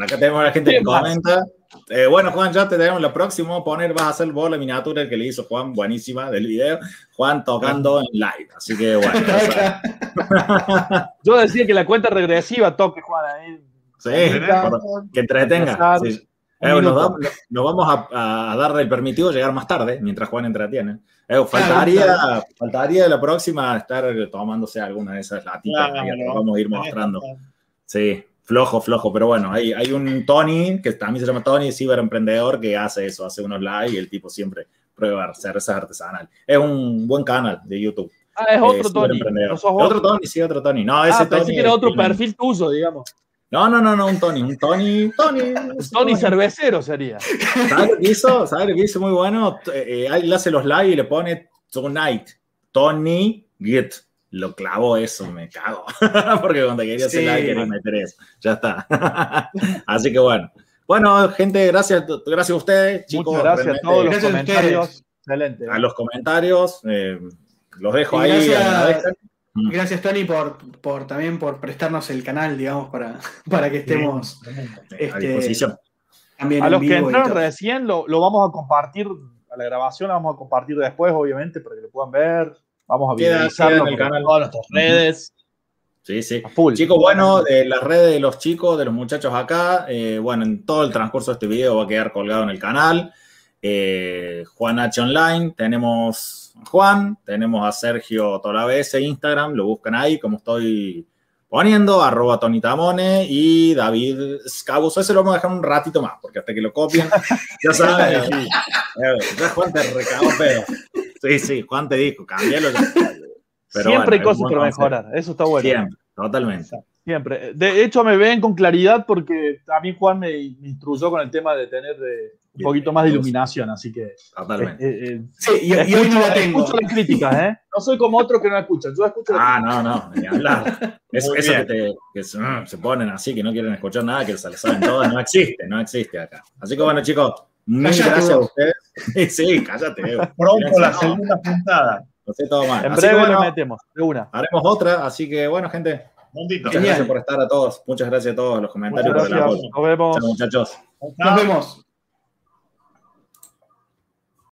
Acá tenemos a la gente que más. comenta. Eh, bueno, Juan, ya te tenemos lo próximo. a Poner, vas a hacer vos la miniatura que le hizo Juan, buenísima del video. Juan tocando en live. Así que bueno. o sea, Yo decía que la cuenta regresiva toque, Juan. ahí. sí, que entretenga. Sí. Eh, nos, vamos a, a darle el permitido llegar más tarde, mientras Juan entretiene. Eh, faltaría, Claro, faltaría la próxima estar tomándose alguna de esas latitas Claro. que vamos a ir mostrando. Sí, flojo, flojo, pero bueno, hay, hay un Tony, que también se llama Tony, ciberemprendedor, que hace eso, hace unos live y el tipo siempre prueba cervezas artesanal. Es un buen canal de YouTube. Ah, es eh, otro Tony. No sos vos. Otro Tony, sí, otro Tony. No, ese Ah, pensé Tony que era es otro Tony. perfil tuyo, digamos. No, no, no, no, un Tony, un Tony, Tony. Tony cervecero sería. ¿Sabes lo que hizo? ¿Sabes lo que hizo muy bueno? Eh, eh, le hace los live y le pone Tonight. Tony Git. Lo clavó eso, me cago. Porque cuando quería hacer Sí. live quería meter eso. Ya está. Así que bueno. Bueno, gente, gracias, gracias a ustedes, chicos. Muchas gracias a todos los Gracias a comentarios. Excelente. a los comentarios. eh, los dejo Y ahí. gracias-. Gracias, Tony, por, por también por prestarnos el canal, digamos, para, para que estemos a este, disposición. también A los que entraron recién lo, lo vamos a compartir a la grabación, la vamos a compartir después, obviamente, para que lo puedan ver. Vamos a viralizarlo en el canal. todas nuestras redes. Sí, sí. Chicos, bueno, de las redes de los chicos, de los muchachos acá, eh, bueno, en todo el transcurso de este video va a quedar colgado en el canal. Eh, Juan H. Online, tenemos a Juan, tenemos a Sergio Tolavese, Instagram, lo buscan ahí, como estoy poniendo, arroba Tony Tamone y David Scabus. Ese lo vamos a dejar un ratito más, porque hasta que lo copien, ya saben. sí. Eh, ya Juan te recagó feo. Sí, sí, Juan te dijo, ya. Pero Siempre hay bueno, cosas es un para mejorar. Eso está bueno. Siempre, totalmente. Siempre. De hecho, me ven con claridad porque a mí Juan me, me instruyó con el tema de tener eh, un poquito más de iluminación. Así que. Totalmente. eh, eh, Sí, y, y hoy escucho, no la tengo. escucho las críticas, ¿eh? No soy como otro que no escuchan. Yo escucho las Ah, no, no, ni hablar. Es, eso que, te- que se, mm, se ponen así, que no quieren escuchar nada, que se les saben todas, no existe, no existe acá. Así que bueno, chicos, mil Cállate gracias a ustedes. Sí, cállate. Pronto la No, segunda puntada. Lo sé todo mal. En Así que breve bueno, le metemos, de una. haremos otra, así que bueno, gente, muchas Genial. gracias por estar a todos. Muchas gracias a todos los Muchas comentarios, por el apoyo. Nos vemos. Chao, muchachos. Nos vemos.